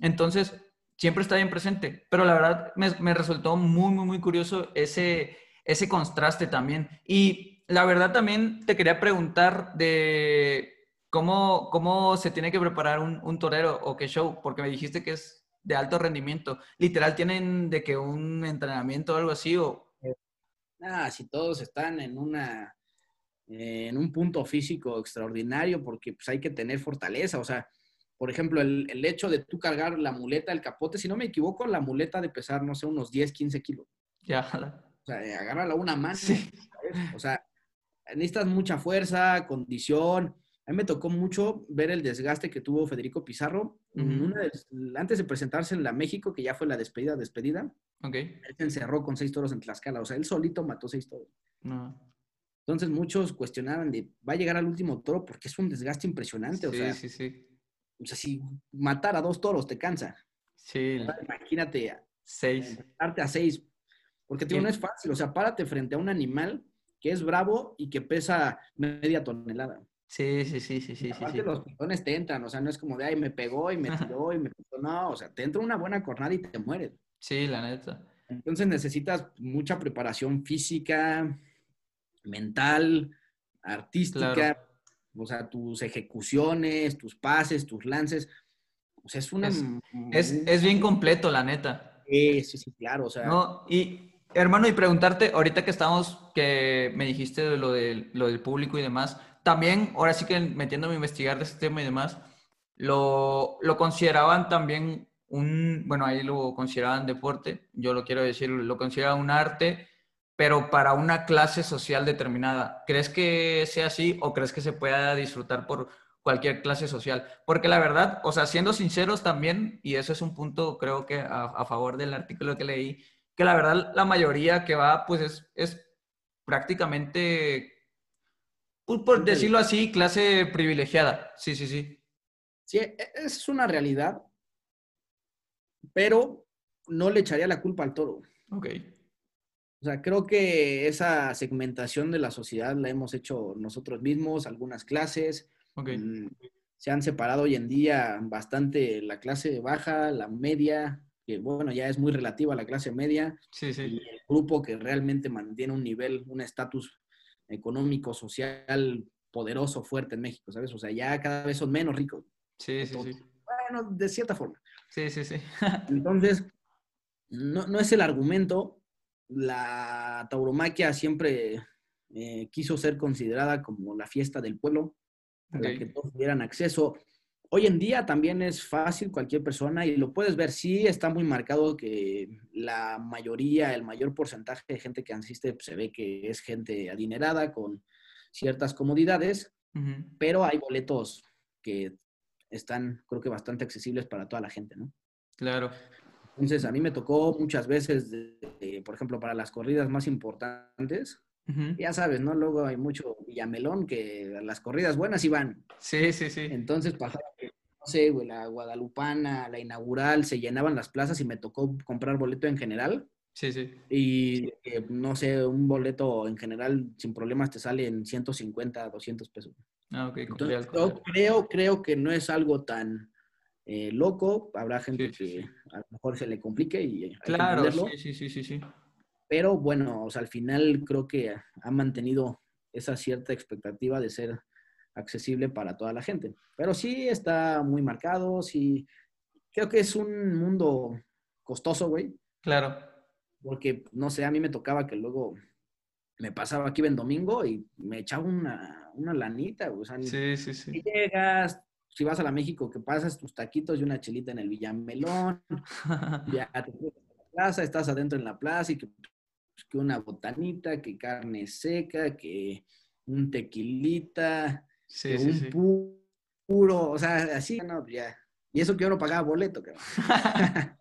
Entonces, siempre está bien presente, pero la verdad me, resultó muy, muy, muy curioso ese, ese contraste también. Y la verdad también te quería preguntar de cómo, cómo se tiene que preparar un, un torero o qué show, porque me dijiste que es de alto rendimiento. Literal, ¿tienen de que un entrenamiento o algo así? O... Ah, si todos están en una eh, en un punto físico extraordinario, porque pues hay que tener fortaleza. O sea, por ejemplo, el, el, hecho de tú cargar la muleta, el capote, si no me equivoco, la muleta de pesar, no sé, unos 10, 15 kilos. Ya. O sea, agárrala una mano. Sí. O sea, necesitas mucha fuerza, condición. A mí me tocó mucho ver el desgaste que tuvo Federico Pizarro. Uh -huh. de, antes de presentarse en la México, que ya fue la despedida, despedida, okay. él se encerró con seis toros en Tlaxcala. O sea, él solito mató seis toros. No. Entonces muchos cuestionaban de, va a llegar al último toro porque es un desgaste impresionante. Sí, o sea, sí, sí. O sea, si matar a dos toros te cansa. Sí. Imagínate. Seis. Darte a seis. Porque tío, no es fácil. O sea, párate frente a un animal que es bravo y que pesa media tonelada. Sí, sí, sí, sí, sí. Aparte sí, los pitones te entran, o sea, no es como de, ay, me pegó y me tiró y me puso, no, o sea, te entra una buena cornada y te mueres. Sí, la neta. Entonces necesitas mucha preparación física, mental, artística, claro. o sea, tus ejecuciones, tus pases, tus lances. O sea, es una... Es, es, es bien completo, la neta. Sí, sí, sí, claro, o sea... No, y hermano, y preguntarte, ahorita que estamos, que me dijiste lo, de, lo del público y demás, también, ahora sí que metiéndome a investigar de este tema y demás, lo, lo consideraban también un, bueno, ahí lo consideraban deporte, yo lo quiero decir, lo consideraban un arte, pero para una clase social determinada. ¿Crees que sea así o crees que se pueda disfrutar por cualquier clase social? Porque la verdad, o sea, siendo sinceros también, y eso es un punto creo que a, a favor del artículo que leí, que la verdad la mayoría que va, pues es, es prácticamente por decirlo así, clase privilegiada. Sí, sí, sí. Sí, es una realidad, pero no le echaría la culpa al toro. Ok. O sea, creo que esa segmentación de la sociedad la hemos hecho nosotros mismos, algunas clases. Okay. Se han separado hoy en día bastante la clase baja, la media, que bueno, ya es muy relativa a la clase media. Sí, sí. Y el grupo que realmente mantiene un nivel, un estatus económico, social, poderoso, fuerte en México, ¿sabes? O sea, ya cada vez son menos ricos. Sí, sí, sí. Bueno, de cierta forma. Sí, sí, sí. *laughs* Entonces, no, no, es el argumento. La tauromaquia siempre eh, quiso ser considerada como la fiesta del pueblo, a la que todos tuvieran acceso. Hoy en día también es fácil cualquier persona y lo puedes ver, sí está muy marcado que la mayoría, el mayor porcentaje de gente que asiste pues, se ve que es gente adinerada con ciertas comodidades, uh -huh. pero hay boletos que están creo que bastante accesibles para toda la gente, ¿no? Claro. Entonces a mí me tocó muchas veces, de, de, por ejemplo, para las corridas más importantes, uh -huh. ya sabes, ¿no? Luego hay mucho villamelón que las corridas buenas van. Sí, sí, sí. Entonces pasaba no sé, güey, la guadalupana, la inaugural, se llenaban las plazas y me tocó comprar boleto en general. Sí, sí. Y, eh, no sé, un boleto en general sin problemas te sale en 150, 200 pesos. Ah, ok. Entonces, yo creo, creo que no es algo tan eh, loco. Habrá gente Sí, sí, que sí. a lo mejor se le complique y hay que Claro, sí, sí, sí, sí, sí. Pero bueno, o sea, al final creo que ha mantenido esa cierta expectativa de ser accesible para toda la gente. Pero sí está muy marcado, sí, creo que es un mundo costoso, güey. Claro. Porque, no sé, a mí me tocaba que luego me pasaba aquí en domingo y me echaba una, una lanita, güey. O sea, Sí, sí, sí. y llegas, si vas a la México, que pasas tus taquitos y una chelita en el Villamelón, *laughs* ya te a la plaza, estás adentro en la plaza y que, pues, que una botanita, que carne seca, que un tequilita, Sí, que sí, un sí. puro, o sea, así, no, pues, ya. Y eso que yo no pagaba boleto, cabrón. *laughs*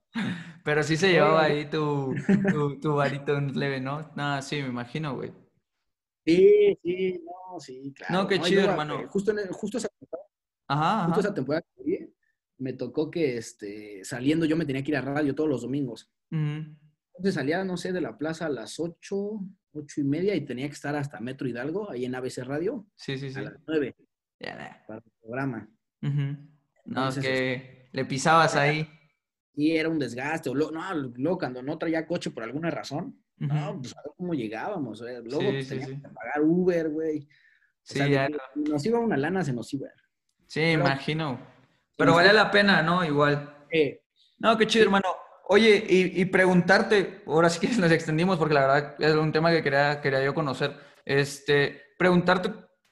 Pero sí se *laughs* llevaba ahí tu, tu, tu varito en leve, ¿no? No, sí, me imagino, güey. Sí, sí, no, sí, claro. No, qué chido, hermano. eh, Justo, en el- justo, esa, Ajá, justo ajá. esa temporada que me tocó que este, saliendo yo me tenía que ir a radio todos los domingos. Entonces salía, no sé, de la plaza a las 8, 8 y media y tenía que estar hasta Metro Hidalgo, ahí en ABC Radio, Sí, sí, sí. a las 9 Ya, ya. para el programa. Ujú. No, es Entonces, que le pisabas ahí. Y era un desgaste. O no, luego cuando no traía coche por alguna razón, no, pues a ver cómo llegábamos. eh. Luego Sí, pues, sí, teníamos sí. que pagar Uber, güey. O Sí, sea, ya. nos iba una lana, se nos iba. Sí, Pero- imagino. Pero vale la pena, ¿no? Igual. No, qué chido, hermano. Oye, y, y preguntarte, ahora sí que *laughs* nos extendimos porque la verdad es un tema que quería, quería yo conocer. Este, preguntarte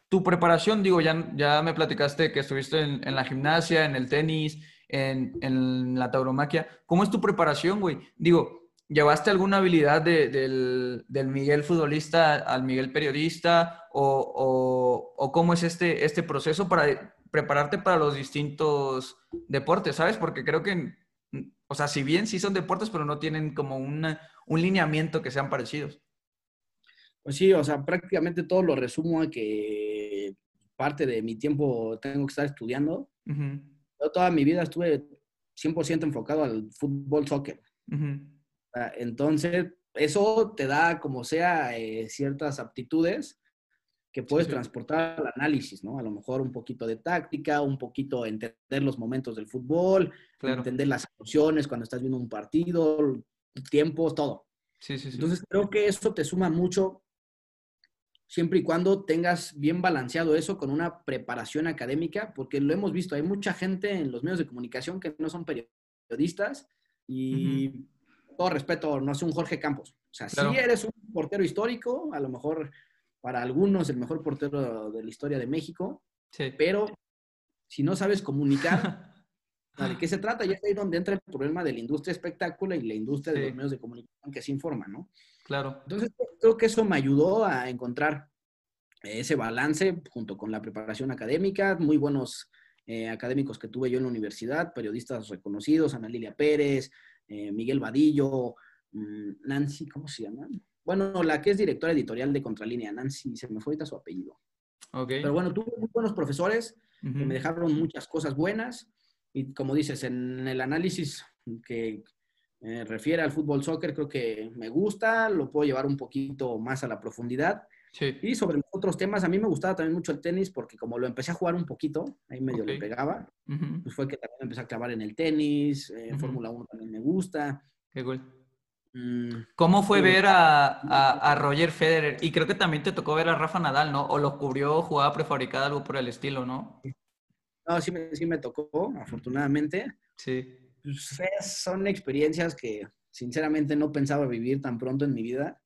tu preparación, digo, ya, ya me platicaste que estuviste en, en la gimnasia, en el tenis, en, en la tauromaquia. ¿Cómo es tu preparación, güey? Digo, ¿llevaste alguna habilidad de- del, del Miguel futbolista al Miguel periodista? ¿O, o- o cómo es este, este proceso para prepararte para los distintos deportes, ¿sabes? Porque creo que, mm, o sea, si bien sí son deportes, pero no tienen como una- un lineamiento que sean parecidos. pues sí, o sea, prácticamente todo lo resumo a que parte de mi tiempo tengo que estar estudiando. Yo toda mi vida estuve 100% enfocado al fútbol, soccer. Ah, Entonces, eso te da, como sea, eh, ciertas aptitudes que puedes sí. transportar al análisis, ¿no? A lo mejor un poquito de táctica, un poquito entender los momentos del fútbol, Claro. entender las emociones cuando estás viendo un partido, tiempos, todo. Sí, sí, sí. Entonces, creo que eso te suma mucho siempre y cuando tengas bien balanceado eso con una preparación académica, porque lo hemos visto, hay mucha gente en los medios de comunicación que no son periodistas y todo respeto, no sé, un Jorge Campos. O sea, Claro. si eres un portero histórico, a lo mejor para algunos el mejor portero de la historia de México, Sí. pero si no sabes comunicar, *laughs* ¿de qué se trata? Y es ahí donde entra el problema de la industria espectáculo y la industria de los medios de comunicación que se informan, ¿no? Claro. Entonces, creo que eso me ayudó a encontrar ese balance junto con la preparación académica, muy buenos eh, académicos que tuve yo en la universidad, periodistas reconocidos, Ana Lilia Pérez, eh, Miguel Vadillo, mm, Nancy, ¿cómo se llama? Bueno, la que es directora editorial de Contralínea, Nancy, se me fue ahorita su apellido. Ok. Pero bueno, tuve muy buenos profesores que Ujú. me dejaron muchas cosas buenas y como dices, en el análisis que eh, refiere al fútbol soccer, creo que me gusta, lo puedo llevar un poquito más a la profundidad. Sí. Y sobre los otros temas, a mí me gustaba también mucho el tenis porque como lo empecé a jugar un poquito, ahí medio le Ok. pegaba, Ujú. pues fue que también empecé a clavar en el tenis, eh, Ujú. Fórmula 1 también me gusta. Qué cool. Mm, ¿Cómo fue ver a, a- a Roger Federer? Y creo que también te tocó ver a Rafa Nadal, ¿no? O lo cubrió jugada prefabricada, algo por el estilo, ¿no? no, sí me, sí me tocó, afortunadamente. Sí. Pues, es- son experiencias que sinceramente no pensaba vivir tan pronto en mi vida,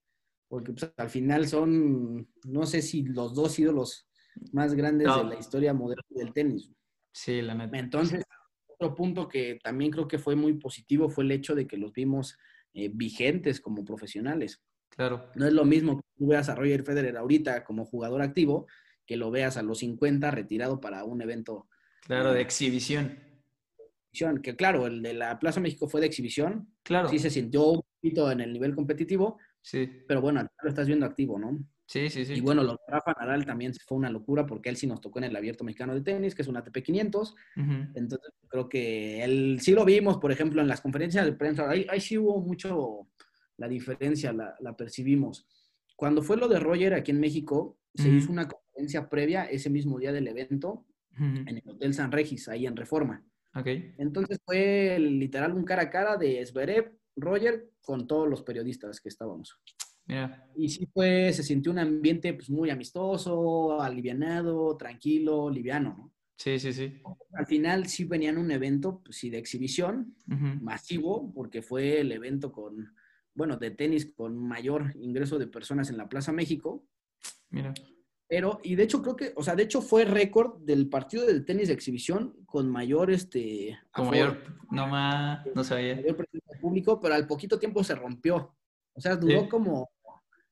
porque pues, al final son, no sé si los dos ídolos más grandes No. de la historia moderna del tenis. Sí, la neta. Entonces, otro punto que también creo que fue muy positivo fue el hecho de que los vimos eh, vigentes como profesionales. Claro. No es lo mismo que tú veas a Roger Federer ahorita como jugador activo que lo veas a los 50 retirado para un evento Claro, de exhibición. exhibición, que claro, el de la Plaza México fue de exhibición, Claro. sí se sintió un poquito en el nivel competitivo, Sí. pero bueno, lo estás viendo activo, ¿no? Sí, sí, sí. Y bueno, lo de Rafa Nadal también fue una locura porque él sí nos tocó en el Abierto Mexicano de Tenis, que es un ATP 500, Ujú. entonces creo que él sí lo vimos, por ejemplo, en las conferencias de prensa, ahí, ahí sí hubo mucho la diferencia, la, la percibimos. Cuando fue lo de Roger aquí en México, se hizo una conferencia previa ese mismo día del evento en el Hotel San Regis, ahí en Reforma. Ok. Entonces fue literal un cara a cara de Zverev, Roger, con todos los periodistas que estábamos. Y sí fue, se sintió un ambiente pues, muy amistoso, alivianado, tranquilo, liviano, ¿no? Sí, sí, sí. Al final sí venían un evento, pues sí, de exhibición, masivo, porque fue el evento con, bueno, de tenis con mayor ingreso de personas en la Plaza México. Mira. Pero, y de hecho creo que, o sea, de hecho fue récord del partido de tenis de exhibición con mayor, este... Con mayor, no más, no sabía. Mayor público, pero al poquito tiempo se rompió. O sea, duró como,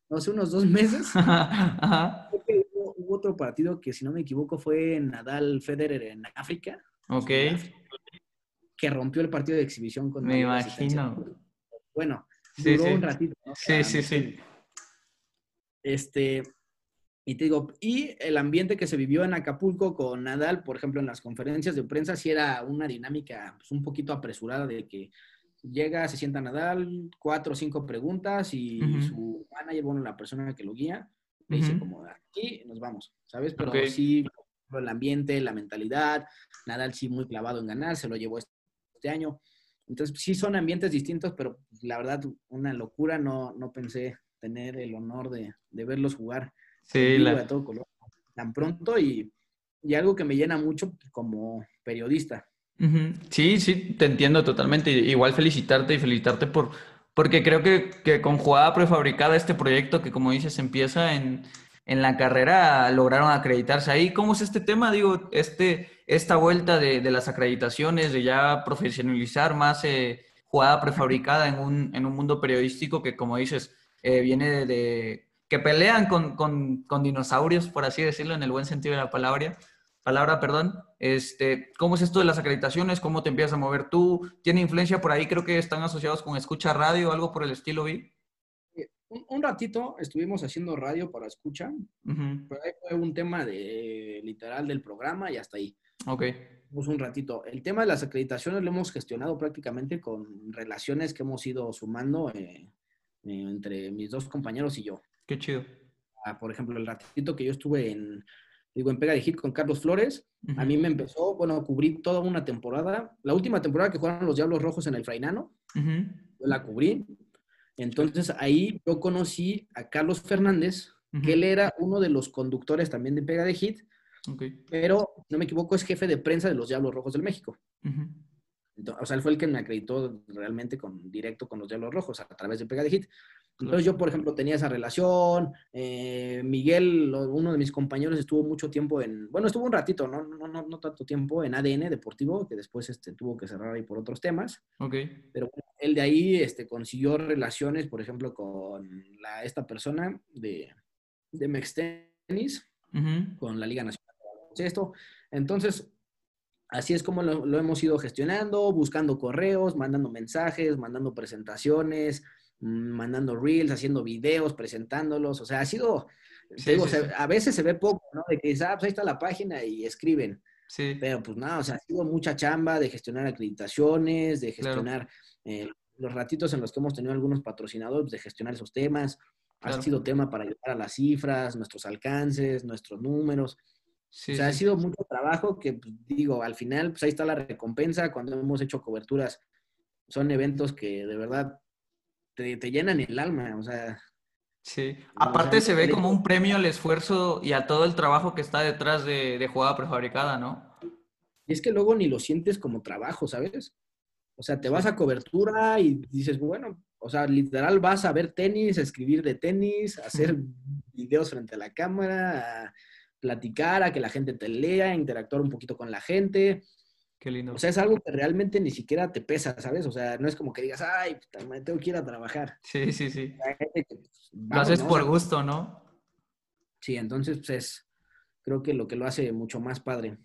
no sé, unos dos meses. *laughs* Ajá. hubo, otro partido que, si no me equivoco, fue Nadal Federer en África. Ok. que rompió el partido de exhibición con... Me imagino. Bueno, duró un ratito. Sí, sí, sí. Este, y te digo, y el ambiente que se vivió en Acapulco con Nadal, por ejemplo, en las conferencias de prensa, sí era una dinámica pues, un poquito apresurada de que llega, se sienta Nadal, cuatro o cinco preguntas y su manager, bueno, la persona que lo guía, le dice como, aquí nos vamos, ¿sabes? Pero sí, el ambiente, la mentalidad, Nadal sí muy clavado en ganar, se lo llevó este, año. Entonces, sí son ambientes distintos, pero la verdad, una locura, no, no pensé tener el honor de, de verlos jugar Sí, la... todo color, tan pronto y, algo que me llena mucho como periodista. Sí, sí, te entiendo totalmente. Igual felicitarte y felicitarte por, porque creo que, que con jugada prefabricada este proyecto que como dices empieza en, en la carrera lograron acreditarse ahí. ¿Cómo es este tema? Digo, este, esta vuelta de, de las acreditaciones, de ya profesionalizar más eh, jugada prefabricada en un, en un mundo periodístico que como dices, eh, viene de, que pelean con, con, con, dinosaurios, por así decirlo, en el buen sentido de la palabra. Palabra, perdón. Este, ¿Cómo es esto de las acreditaciones? ¿Cómo te empiezas a mover tú? ¿Tiene influencia por ahí? Creo que están asociados con escucha radio algo por el estilo, vi. Un, ratito estuvimos haciendo radio para escucha, pero ahí fue un tema de literal del programa y hasta ahí. Ok. Pues un ratito. El tema de las acreditaciones lo hemos gestionado prácticamente con relaciones que hemos ido sumando eh, eh, entre mis dos compañeros y yo. Qué chido. Ah, por ejemplo, el ratito que yo estuve en, digo, en Pega de Hit con Carlos Flores, a mí me empezó, bueno, cubrí toda una temporada. La última temporada que jugaron los Diablos Rojos en el Frainano, yo la cubrí. Entonces ahí yo conocí a Carlos Fernández, que él era uno de los conductores también de Pega de Hit, pero no me equivoco, es jefe de prensa de los Diablos Rojos del México. o sea, él fue el que me acreditó realmente con, directo con los Diablos Rojos a través de Pega de Hit. Entonces yo, por ejemplo, tenía esa relación. Eh, Miguel, uno de mis compañeros, estuvo mucho tiempo en, bueno, estuvo un ratito, no, no, no, no tanto tiempo en ADN Deportivo, que después este, tuvo que cerrar ahí por otros temas. Ok. Pero él de ahí este, consiguió relaciones, por ejemplo, con la, esta persona de, de Mextenis, con la Liga Nacional de Esto. Entonces, así es como lo, lo hemos ido gestionando, buscando correos, mandando mensajes, mandando presentaciones mandando reels, haciendo videos, presentándolos. O sea, ha sido, a veces se ve poco, ¿no? De que ah, pues ahí está la página y escriben. Sí. Pero pues nada, o sea, ha sido mucha chamba de gestionar acreditaciones, de gestionar eh, los ratitos en los que hemos tenido algunos patrocinadores, de gestionar esos temas. Ha sido tema para ayudar a las cifras, nuestros alcances, nuestros números. o sea, ha sido mucho trabajo que, pues, digo, al final, pues ahí está la recompensa. Cuando hemos hecho coberturas, son eventos que de verdad te, llenan el alma, o sea. Sí, aparte se ve como un premio al esfuerzo y a todo el trabajo que está detrás de, jugada prefabricada, ¿no? Y es que luego ni lo sientes como trabajo, ¿sabes? O sea, te vas a cobertura y dices, bueno, o sea, literal vas a ver tenis, a escribir de tenis, a hacer videos frente a la cámara, a platicar, a que la gente te lea, interactuar un poquito con la gente. Qué lindo. O sea, es algo que realmente ni siquiera te pesa, ¿sabes? O sea, no es como que digas, ay, me tengo que ir a trabajar. Sí, sí, sí. Pues, lo haces por gusto, ¿no? Sí, entonces, pues es, creo que lo que lo hace mucho más padre.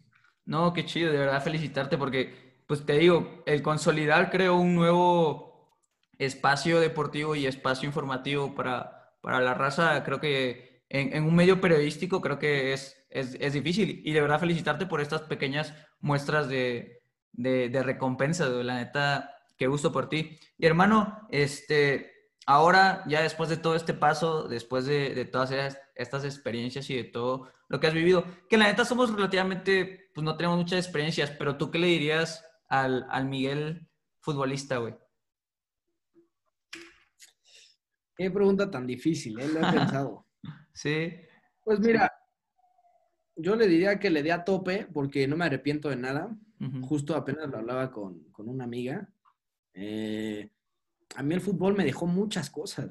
No, qué chido, de verdad felicitarte porque, pues te digo, el consolidar creo un nuevo espacio deportivo y espacio informativo para, para la raza, creo que en, en un medio periodístico creo que es, es, es, difícil. Y de verdad felicitarte por estas pequeñas muestras de, de, recompensa, de la neta, qué gusto por ti. Y hermano, este, ahora ya después de todo este paso, después de, de todas estas experiencias y de todo lo que has vivido, que la neta somos relativamente, pues no tenemos muchas experiencias, pero tú qué le dirías al, al Miguel futbolista, güey? Qué pregunta tan difícil, ¿eh? Lo he *laughs* pensado. sí. Pues mira, yo le diría que le dé a tope porque no me arrepiento de nada. Justo apenas lo hablaba con, una amiga. Eh, a mí el fútbol me dejó muchas cosas.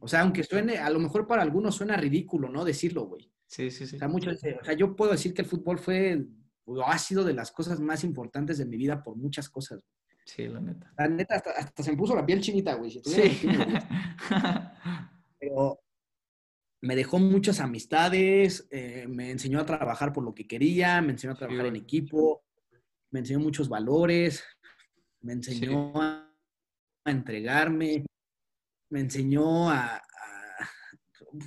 O sea, aunque suene, a lo mejor para algunos suena ridículo, ¿no? Decirlo, güey. Sí, sí, sí. O sea, muchos, o sea, yo puedo decir que el fútbol fue, o ha sido de las cosas más importantes de mi vida por muchas cosas. Sí, la neta. La neta, hasta, se me puso la piel chinita, güey. sí. *laughs* Pero me dejó muchas amistades, eh, me enseñó a trabajar por lo que quería, me enseñó a trabajar en equipo, me enseñó muchos valores, me enseñó a, entregarme, me enseñó a,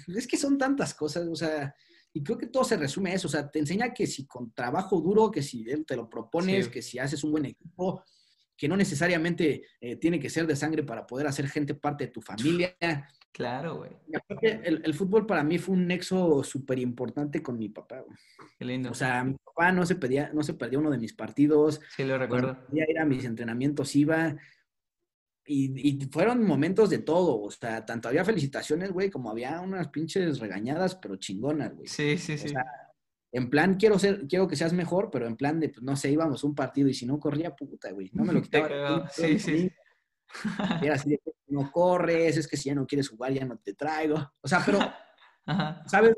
Es que son tantas cosas, o sea, y creo que todo se resume a eso, o sea, te enseña que si con trabajo duro, que si te lo propones, que si haces un buen equipo, que no necesariamente eh, tiene que ser de sangre para poder hacer gente parte de tu familia. Claro, güey. El, el, fútbol para mí fue un nexo súper importante con mi papá. Güey. Qué lindo. O sea, mi papá no se, pedía, no se perdió uno de mis partidos. Sí, lo recuerdo. Quería ir a mis entrenamientos, iba. Y, y, fueron momentos de todo. O sea, tanto había felicitaciones, güey, como había unas pinches regañadas, pero chingonas, güey. Sí, sí, sí. Sea, en plan, quiero ser, quiero que seas mejor, pero en plan de, pues, no sé, íbamos un partido y si no corría, puta, güey, no me lo *laughs* quitaba. sí, sí. Era así de, no corres, es que si ya no quieres jugar, ya no te traigo. O sea, pero, *laughs* ¿sabes?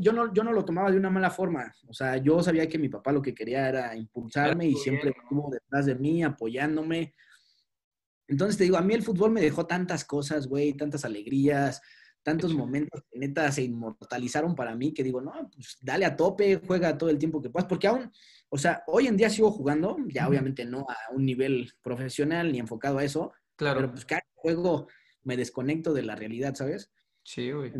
yo, no, yo no lo tomaba de una mala forma. O sea, yo sabía que mi papá lo que quería era impulsarme y siempre estuvo detrás de mí, apoyándome. Entonces te digo, a mí el fútbol me dejó tantas cosas, güey, tantas alegrías, tantos momentos que neta se inmortalizaron para mí que digo, no, pues dale a tope, juega todo el tiempo que puedas, porque aún, o sea, hoy en día sigo jugando, ya obviamente no a un nivel profesional ni enfocado a eso, claro. pero pues cada juego me desconecto de la realidad, ¿sabes? Sí, güey.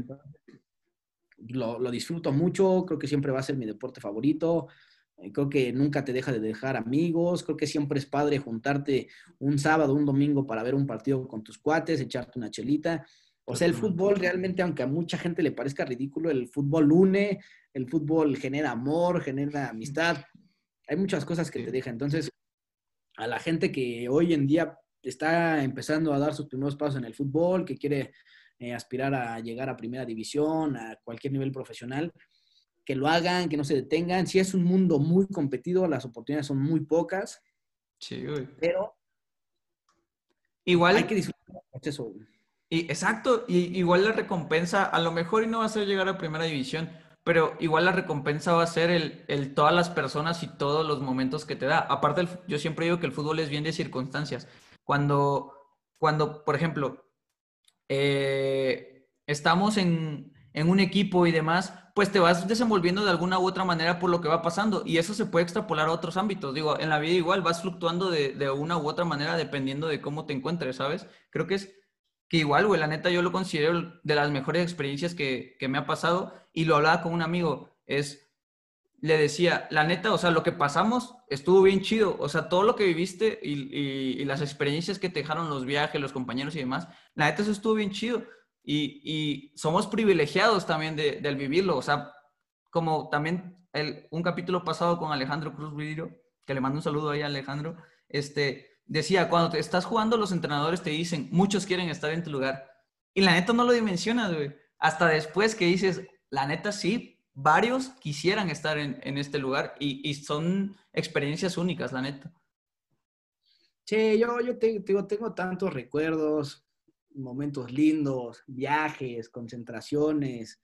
lo, lo, disfruto mucho, creo que siempre va a ser mi deporte favorito. Eh, creo que nunca te deja de dejar amigos, creo que siempre es padre juntarte un sábado, un domingo para ver un partido con tus cuates, echarte una chelita. O sea, el fútbol realmente, aunque a mucha gente le parezca ridículo, el fútbol une, el fútbol genera amor, genera amistad. Hay muchas cosas que te deja. Entonces, a la gente que hoy en día está empezando a dar sus primeros pasos en el fútbol, que quiere eh, aspirar a llegar a primera división, a cualquier nivel profesional, que lo hagan, que no se detengan. Si es un mundo muy competido, las oportunidades son muy pocas. Sí, güey. Pero igual hay que disfrutar del proceso. Y, exacto, y igual la recompensa, a lo mejor y no va a ser llegar a primera división, pero igual la recompensa va a ser el, el todas las personas y todos los momentos que te da. Aparte, yo siempre digo que el fútbol es bien de circunstancias. Cuando, cuando por ejemplo, eh, estamos en, en un equipo y demás, pues te vas desenvolviendo de alguna u otra manera por lo que va pasando y eso se puede extrapolar a otros ámbitos. Digo, en la vida igual vas fluctuando de, de una u otra manera dependiendo de cómo te encuentres, ¿sabes? Creo que es que igual, güey, la neta yo lo considero de las mejores experiencias que, me ha pasado y lo hablaba con un amigo, es, le decía, la neta, o sea, lo que pasamos estuvo bien chido, o sea, todo lo que viviste y, las experiencias que te dejaron los viajes, los compañeros y demás, la neta eso estuvo bien chido y, somos privilegiados también de, del vivirlo, o sea, como también el, un capítulo pasado con Alejandro Cruz Vidrio, que le mando un saludo ahí a Alejandro, este, decía, cuando te estás jugando, los entrenadores te dicen, muchos quieren estar en tu lugar. Y la neta no lo dimensionas. Hasta después que dices, la neta sí, varios quisieran estar en, este lugar y, son experiencias únicas, la neta. Sí, yo, yo tengo, tengo tantos recuerdos, momentos lindos, viajes, concentraciones,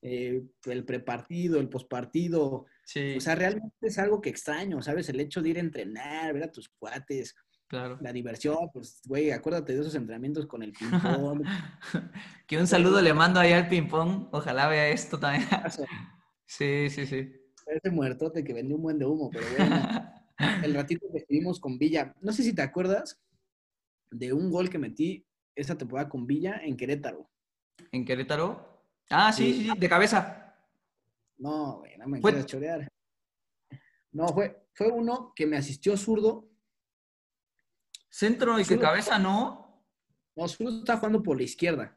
eh, el prepartido, el pospartido. Sí. O sea, realmente es algo que extraño, ¿sabes? El hecho de ir a entrenar, ver a tus cuates, Claro. La diversión, pues, güey, acuérdate de esos entrenamientos con el ping-pong. *laughs* que un saludo le mando ahí al ping-pong. Ojalá vea esto también. *laughs* sí, sí, sí. Ese muertote que vendió un buen de humo, pero bueno. *laughs* el ratito que estuvimos con Villa. No sé si te acuerdas de un gol que metí esa temporada con Villa en Querétaro. ¿En Querétaro? Ah, sí, sí, sí, de cabeza. No, güey, no me quieras chorear. No, fue, fue uno que me asistió zurdo Centro y que cabeza no. No, Zurdo está jugando por la izquierda.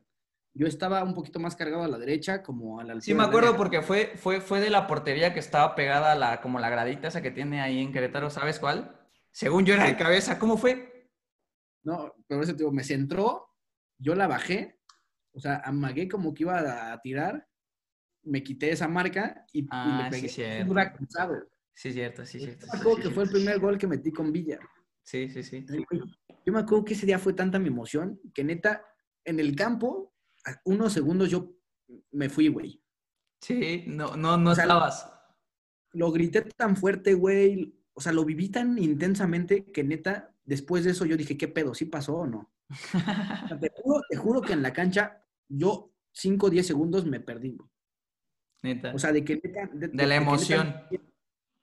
Yo estaba un poquito más cargado a la derecha, como a la Sí, me acuerdo porque fue, fue, fue de la portería que estaba pegada a la, como la gradita esa que tiene ahí en Querétaro, ¿sabes cuál? Según yo era de cabeza, ¿cómo fue? No, pero eso te digo, me centró, yo la bajé O sea, amagué como que iba a tirar, me quité esa marca y, y Ah, le sí, pegué cierto. cruzado. Sí, cierto, sí, cierto. Sí, acuerdo sí, que sí. fue el primer gol que metí con Villa. Sí, sí, sí. Yo me acuerdo que ese día fue tanta mi emoción que neta, en el campo, a unos segundos yo me fui, güey. Sí, no, no, no O sea, estabas. Lo grité tan fuerte, güey. O sea, lo viví tan intensamente que neta, después de eso yo dije, ¿qué pedo? ¿Sí pasó o no? *laughs* O sea, te, juro, te juro que en la cancha yo 5 o 10 segundos me perdí, güey. Neta. O sea, de que neta... de De, la que neta- emoción.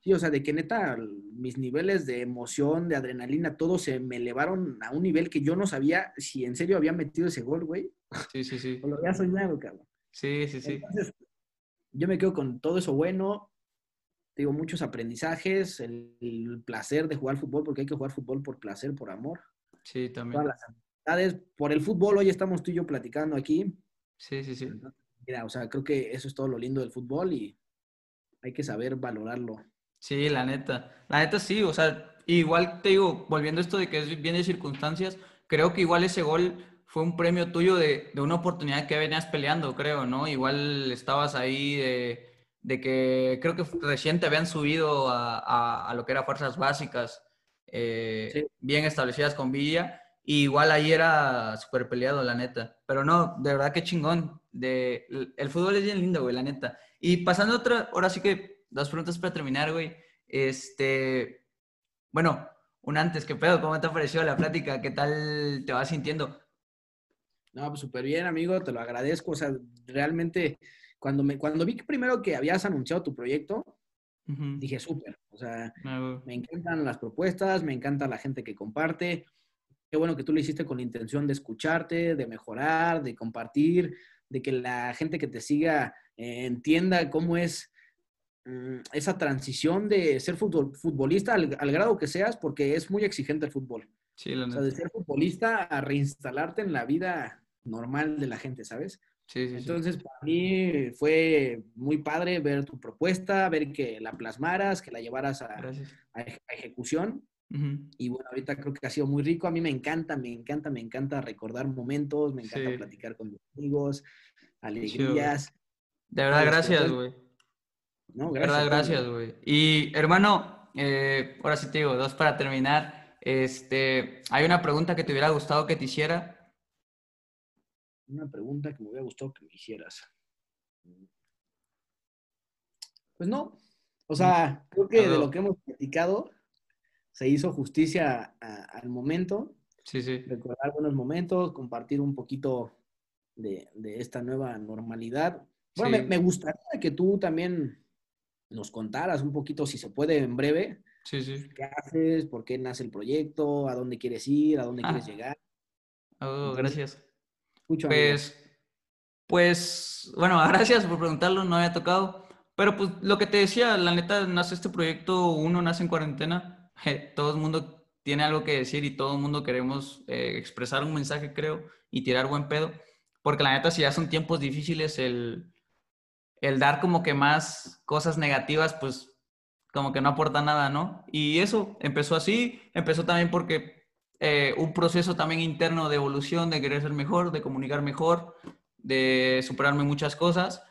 Sí, o sea, de que neta mis niveles de emoción, de adrenalina, todo se me elevaron a un nivel que yo no sabía si en serio había metido ese gol, güey. Sí, sí, sí. O *laughs* lo había soñado, cabrón. Sí, sí, sí. Entonces, yo me quedo con todo eso bueno. Digo, muchos aprendizajes, el, el placer de jugar fútbol, porque hay que jugar fútbol por placer, por amor. Sí, también. Todas las amistades, por el fútbol, hoy estamos tú y yo platicando aquí. Sí, sí, sí. Mira, o sea, creo que eso es todo lo lindo del fútbol y hay que saber valorarlo. Sí, la neta. La neta sí, o sea, igual te digo, volviendo a esto de que es bien de circunstancias, creo que igual ese gol fue un premio tuyo de, de una oportunidad que venías peleando, creo, ¿no? Igual estabas ahí de, de que creo que recién te habían subido a, a- a lo que era fuerzas básicas, eh, Sí. bien establecidas con Villa, y igual ahí era súper peleado, la neta. Pero no, de verdad que chingón. De, el, fútbol es bien lindo, güey, la neta. Y pasando a otra, ahora sí que dos preguntas para terminar, güey. Este, bueno, un antes, ¿qué pedo? ¿Cómo te ha parecido la plática? ¿Qué tal te vas sintiendo? No, pues súper bien, amigo, te lo agradezco. O sea, realmente, cuando, me, cuando vi que primero que habías anunciado tu proyecto, dije súper. O sea, Ah. Me encantan las propuestas, me encanta la gente que comparte. Qué bueno que tú lo hiciste con la intención de escucharte, de mejorar, de compartir, de que la gente que te siga eh, entienda cómo es esa transición de ser futbol- futbolista al, al grado que seas, porque es muy exigente el fútbol. Sí, la O sea, de ser futbolista a reinstalarte en la vida normal de la gente, ¿sabes? Sí, sí, sí. Entonces, para mí fue muy padre ver tu propuesta, ver que la plasmaras, que la llevaras a, ejecución. Y bueno, ahorita creo que ha sido muy rico. A mí me encanta, me encanta, me encanta recordar momentos, me encanta platicar con mis amigos, alegrías. De verdad, gracias, güey. ¿No? De verdad, gracias, güey. Y hermano, eh, ahora sí te digo, dos para terminar. Este, hay una pregunta que te hubiera gustado que te hiciera. Una pregunta que me hubiera gustado que me hicieras. Pues no. O sea, creo que de lo que hemos platicado se hizo justicia a- al momento. Sí, sí. recordar buenos momentos, compartir un poquito de, de esta nueva normalidad. Bueno, Sí. me, me gustaría que tú también nos contaras un poquito, si se puede, en breve, Sí, sí. qué haces, por qué nace el proyecto, a dónde quieres ir, a dónde Ah. quieres llegar. Oh, gracias. Amigo. Pues, pues, bueno, *laughs* gracias por preguntarlo, no había tocado. Pero pues lo que te decía, la neta, nace este proyecto, uno nace en cuarentena, je, todo el mundo tiene algo que decir y todo el mundo queremos eh, expresar un mensaje, creo, y tirar buen pedo. Porque la neta, si ya son tiempos difíciles, el, el dar como que más cosas negativas, pues como que no aporta nada, ¿no? Y eso empezó así, empezó también porque eh, un proceso también interno de evolución, de querer ser mejor, de comunicar mejor, de superarme muchas cosas.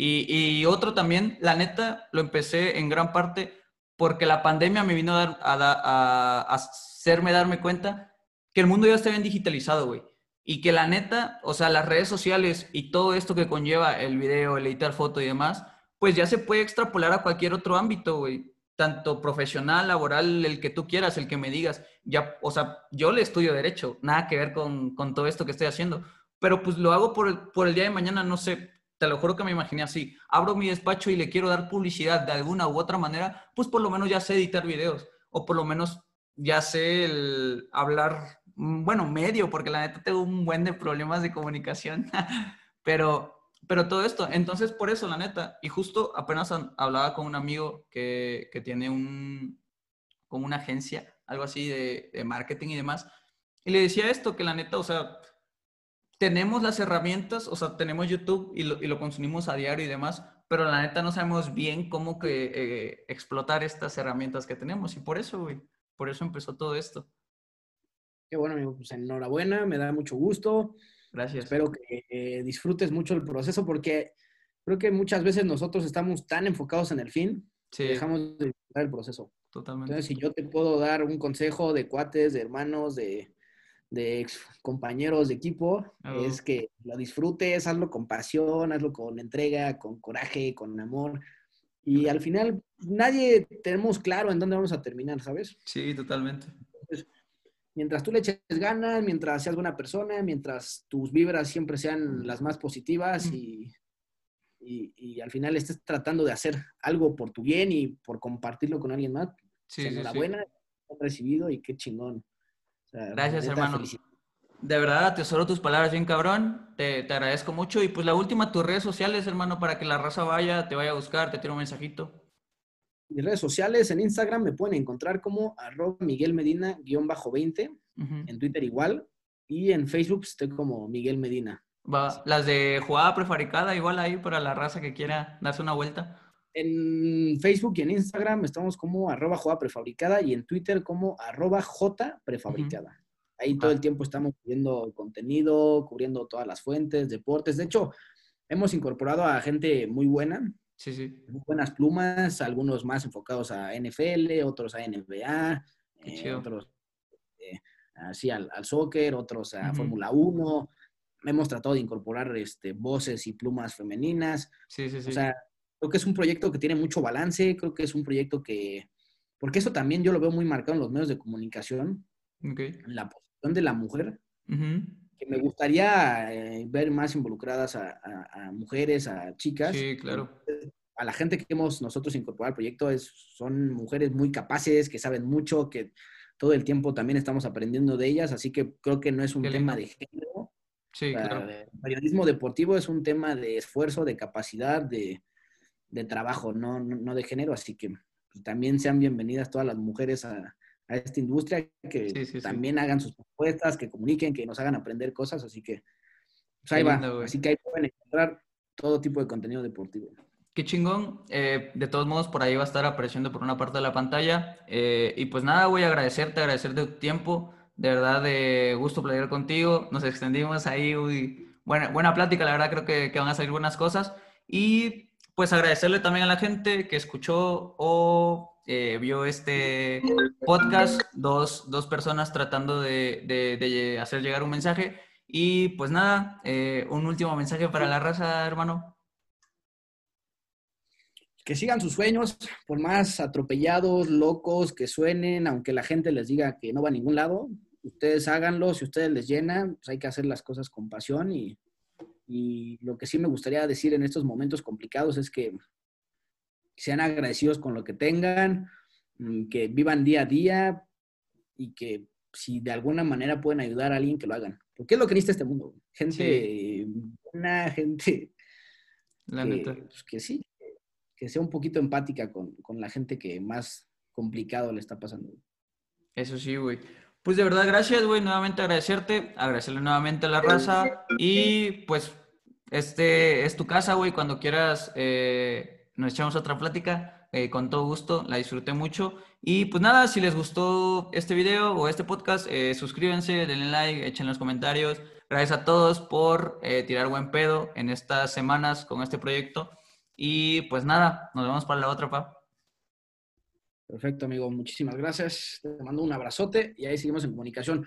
Y, otro también, la neta, lo empecé en gran parte porque la pandemia me vino dar- a, da- a- a hacerme darme cuenta que el mundo ya está bien digitalizado, güey. Y que la neta, o sea, las redes sociales y todo esto que conlleva el video, el editar foto y demás, pues ya se puede extrapolar a cualquier otro ámbito, güey. Tanto profesional, laboral, el que tú quieras, el que me digas. Ya, o sea, yo le estudio Derecho, nada que ver con, con todo esto que estoy haciendo. Pero pues lo hago por el, por el día de mañana, no sé, te lo juro que me imaginé así. Abro mi despacho y le quiero dar publicidad de alguna u otra manera, pues por lo menos ya sé editar videos. O por lo menos ya sé el hablar, bueno, medio, porque la neta tengo un buen de problemas de comunicación. *laughs* pero, pero todo esto, entonces por eso, la neta. Y justo apenas hablaba con un amigo que, que tiene un, como una agencia, algo así de, marketing y demás. Y le decía esto, que la neta, o sea, tenemos las herramientas, o sea, tenemos YouTube y lo, y lo consumimos a diario y demás, pero la neta no sabemos bien cómo que, eh, explotar estas herramientas que tenemos. Y por eso, güey, por eso empezó todo esto. Qué bueno, amigo, pues enhorabuena, me da mucho gusto. Gracias. Espero que eh, disfrutes mucho el proceso porque creo que muchas veces nosotros estamos tan enfocados en el fin Sí, que dejamos de disfrutar el proceso. totalmente. Entonces, si yo te puedo dar un consejo de cuates, de hermanos, de, de ex compañeros de equipo, Oh. es que lo disfrutes, hazlo con pasión, hazlo con entrega, con coraje, con amor. Y al final, nadie tenemos claro en dónde vamos a terminar, ¿sabes? Sí, totalmente. Mientras tú le eches ganas, mientras seas buena persona, mientras tus vibras siempre sean las más positivas y, y, y al final estés tratando de hacer algo por tu bien y por compartirlo con alguien más, Sí, enhorabuena, recibido y qué chingón. O sea, Gracias, hermano. De verdad, atesoro tus palabras bien cabrón. Te, te agradezco mucho. Y pues la última, tus redes sociales, hermano, para que la raza vaya, te vaya a buscar, te tire un mensajito. Mis redes sociales en Instagram me pueden encontrar como arroba Miguel Medina-20, Ujú. en Twitter igual, y en Facebook estoy como Miguel Medina. Va, las de jugada prefabricada, igual ahí para la raza que quiera darse una vuelta. En Facebook y en Instagram estamos como arroba jugada prefabricada y en Twitter como arroba J prefabricada. Ahí todo el tiempo estamos cubriendo contenido, cubriendo todas las fuentes, deportes. De hecho, hemos incorporado a gente muy buena, Sí, sí. buenas plumas, algunos más enfocados a NFL, otros a NBA, eh, otros eh, así al, al soccer, otros a Ujú. Fórmula 1. Hemos tratado de incorporar este, voces y plumas femeninas. Sí, sí, sí. O sea, creo que es un proyecto que tiene mucho balance, creo que es un proyecto que, porque eso también yo lo veo muy marcado en los medios de comunicación, Ok. en la posición de la mujer. Que me gustaría eh, ver más involucradas a, a- a mujeres, a chicas. Sí, claro. A la gente que hemos nosotros incorporado al proyecto es, son mujeres muy capaces, que saben mucho, que todo el tiempo también estamos aprendiendo de ellas, así que creo que no es un Qué tema lindo. de género. Sí, sea, claro. el periodismo deportivo es un tema de esfuerzo, de capacidad, de, de trabajo, no, no, no de género, así que pues, también sean bienvenidas todas las mujeres a, a esta industria, que Sí, sí, sí. también hagan sus propuestas, que comuniquen, que nos hagan aprender cosas, así que pues, ahí Qué va, lindo, así que ahí pueden encontrar todo tipo de contenido deportivo. Qué chingón. Eh, de todos modos, por ahí va a estar apareciendo por una parte de la pantalla. Eh, y pues nada, voy a agradecerte, agradecerte tu tiempo. De verdad, de gusto platicar contigo. Nos extendimos ahí. uy, buena, buena plática, la verdad, creo que, que van a salir buenas cosas. Y pues agradecerle también a la gente que escuchó o eh, vio este podcast. Dos, dos personas tratando de, de- hacer llegar un mensaje. Y pues nada, eh, un último mensaje para la raza, hermano. Que sigan sus sueños, por más atropellados, locos que suenen, aunque la gente les diga que no va a ningún lado, ustedes háganlo, si ustedes les llenan, pues hay que hacer las cosas con pasión y, y lo que sí me gustaría decir en estos momentos complicados es que sean agradecidos con lo que tengan, mm, que vivan día a día y que si de alguna manera pueden ayudar a alguien, que lo hagan. Porque es lo que necesita este mundo. Gente buena, gente La que, neta. pues, que sí, que sea un poquito empática con, con la gente que más complicado le está pasando. Eso sí, güey. Pues de verdad, gracias, güey. Nuevamente agradecerte, agradecerle nuevamente a la raza. Y pues, este es tu casa, güey. Cuando quieras, eh, nos echamos otra plática. eh, con todo gusto, la disfruté mucho. Y pues nada, si les gustó este video o este podcast, eh, suscríbanse, denle like, echen los comentarios. Gracias a todos por eh, tirar buen pedo en estas semanas con este proyecto. Y pues nada, nos vemos para la otra, pa. Perfecto, amigo. Muchísimas gracias. Te mando un abrazote y ahí seguimos en comunicación.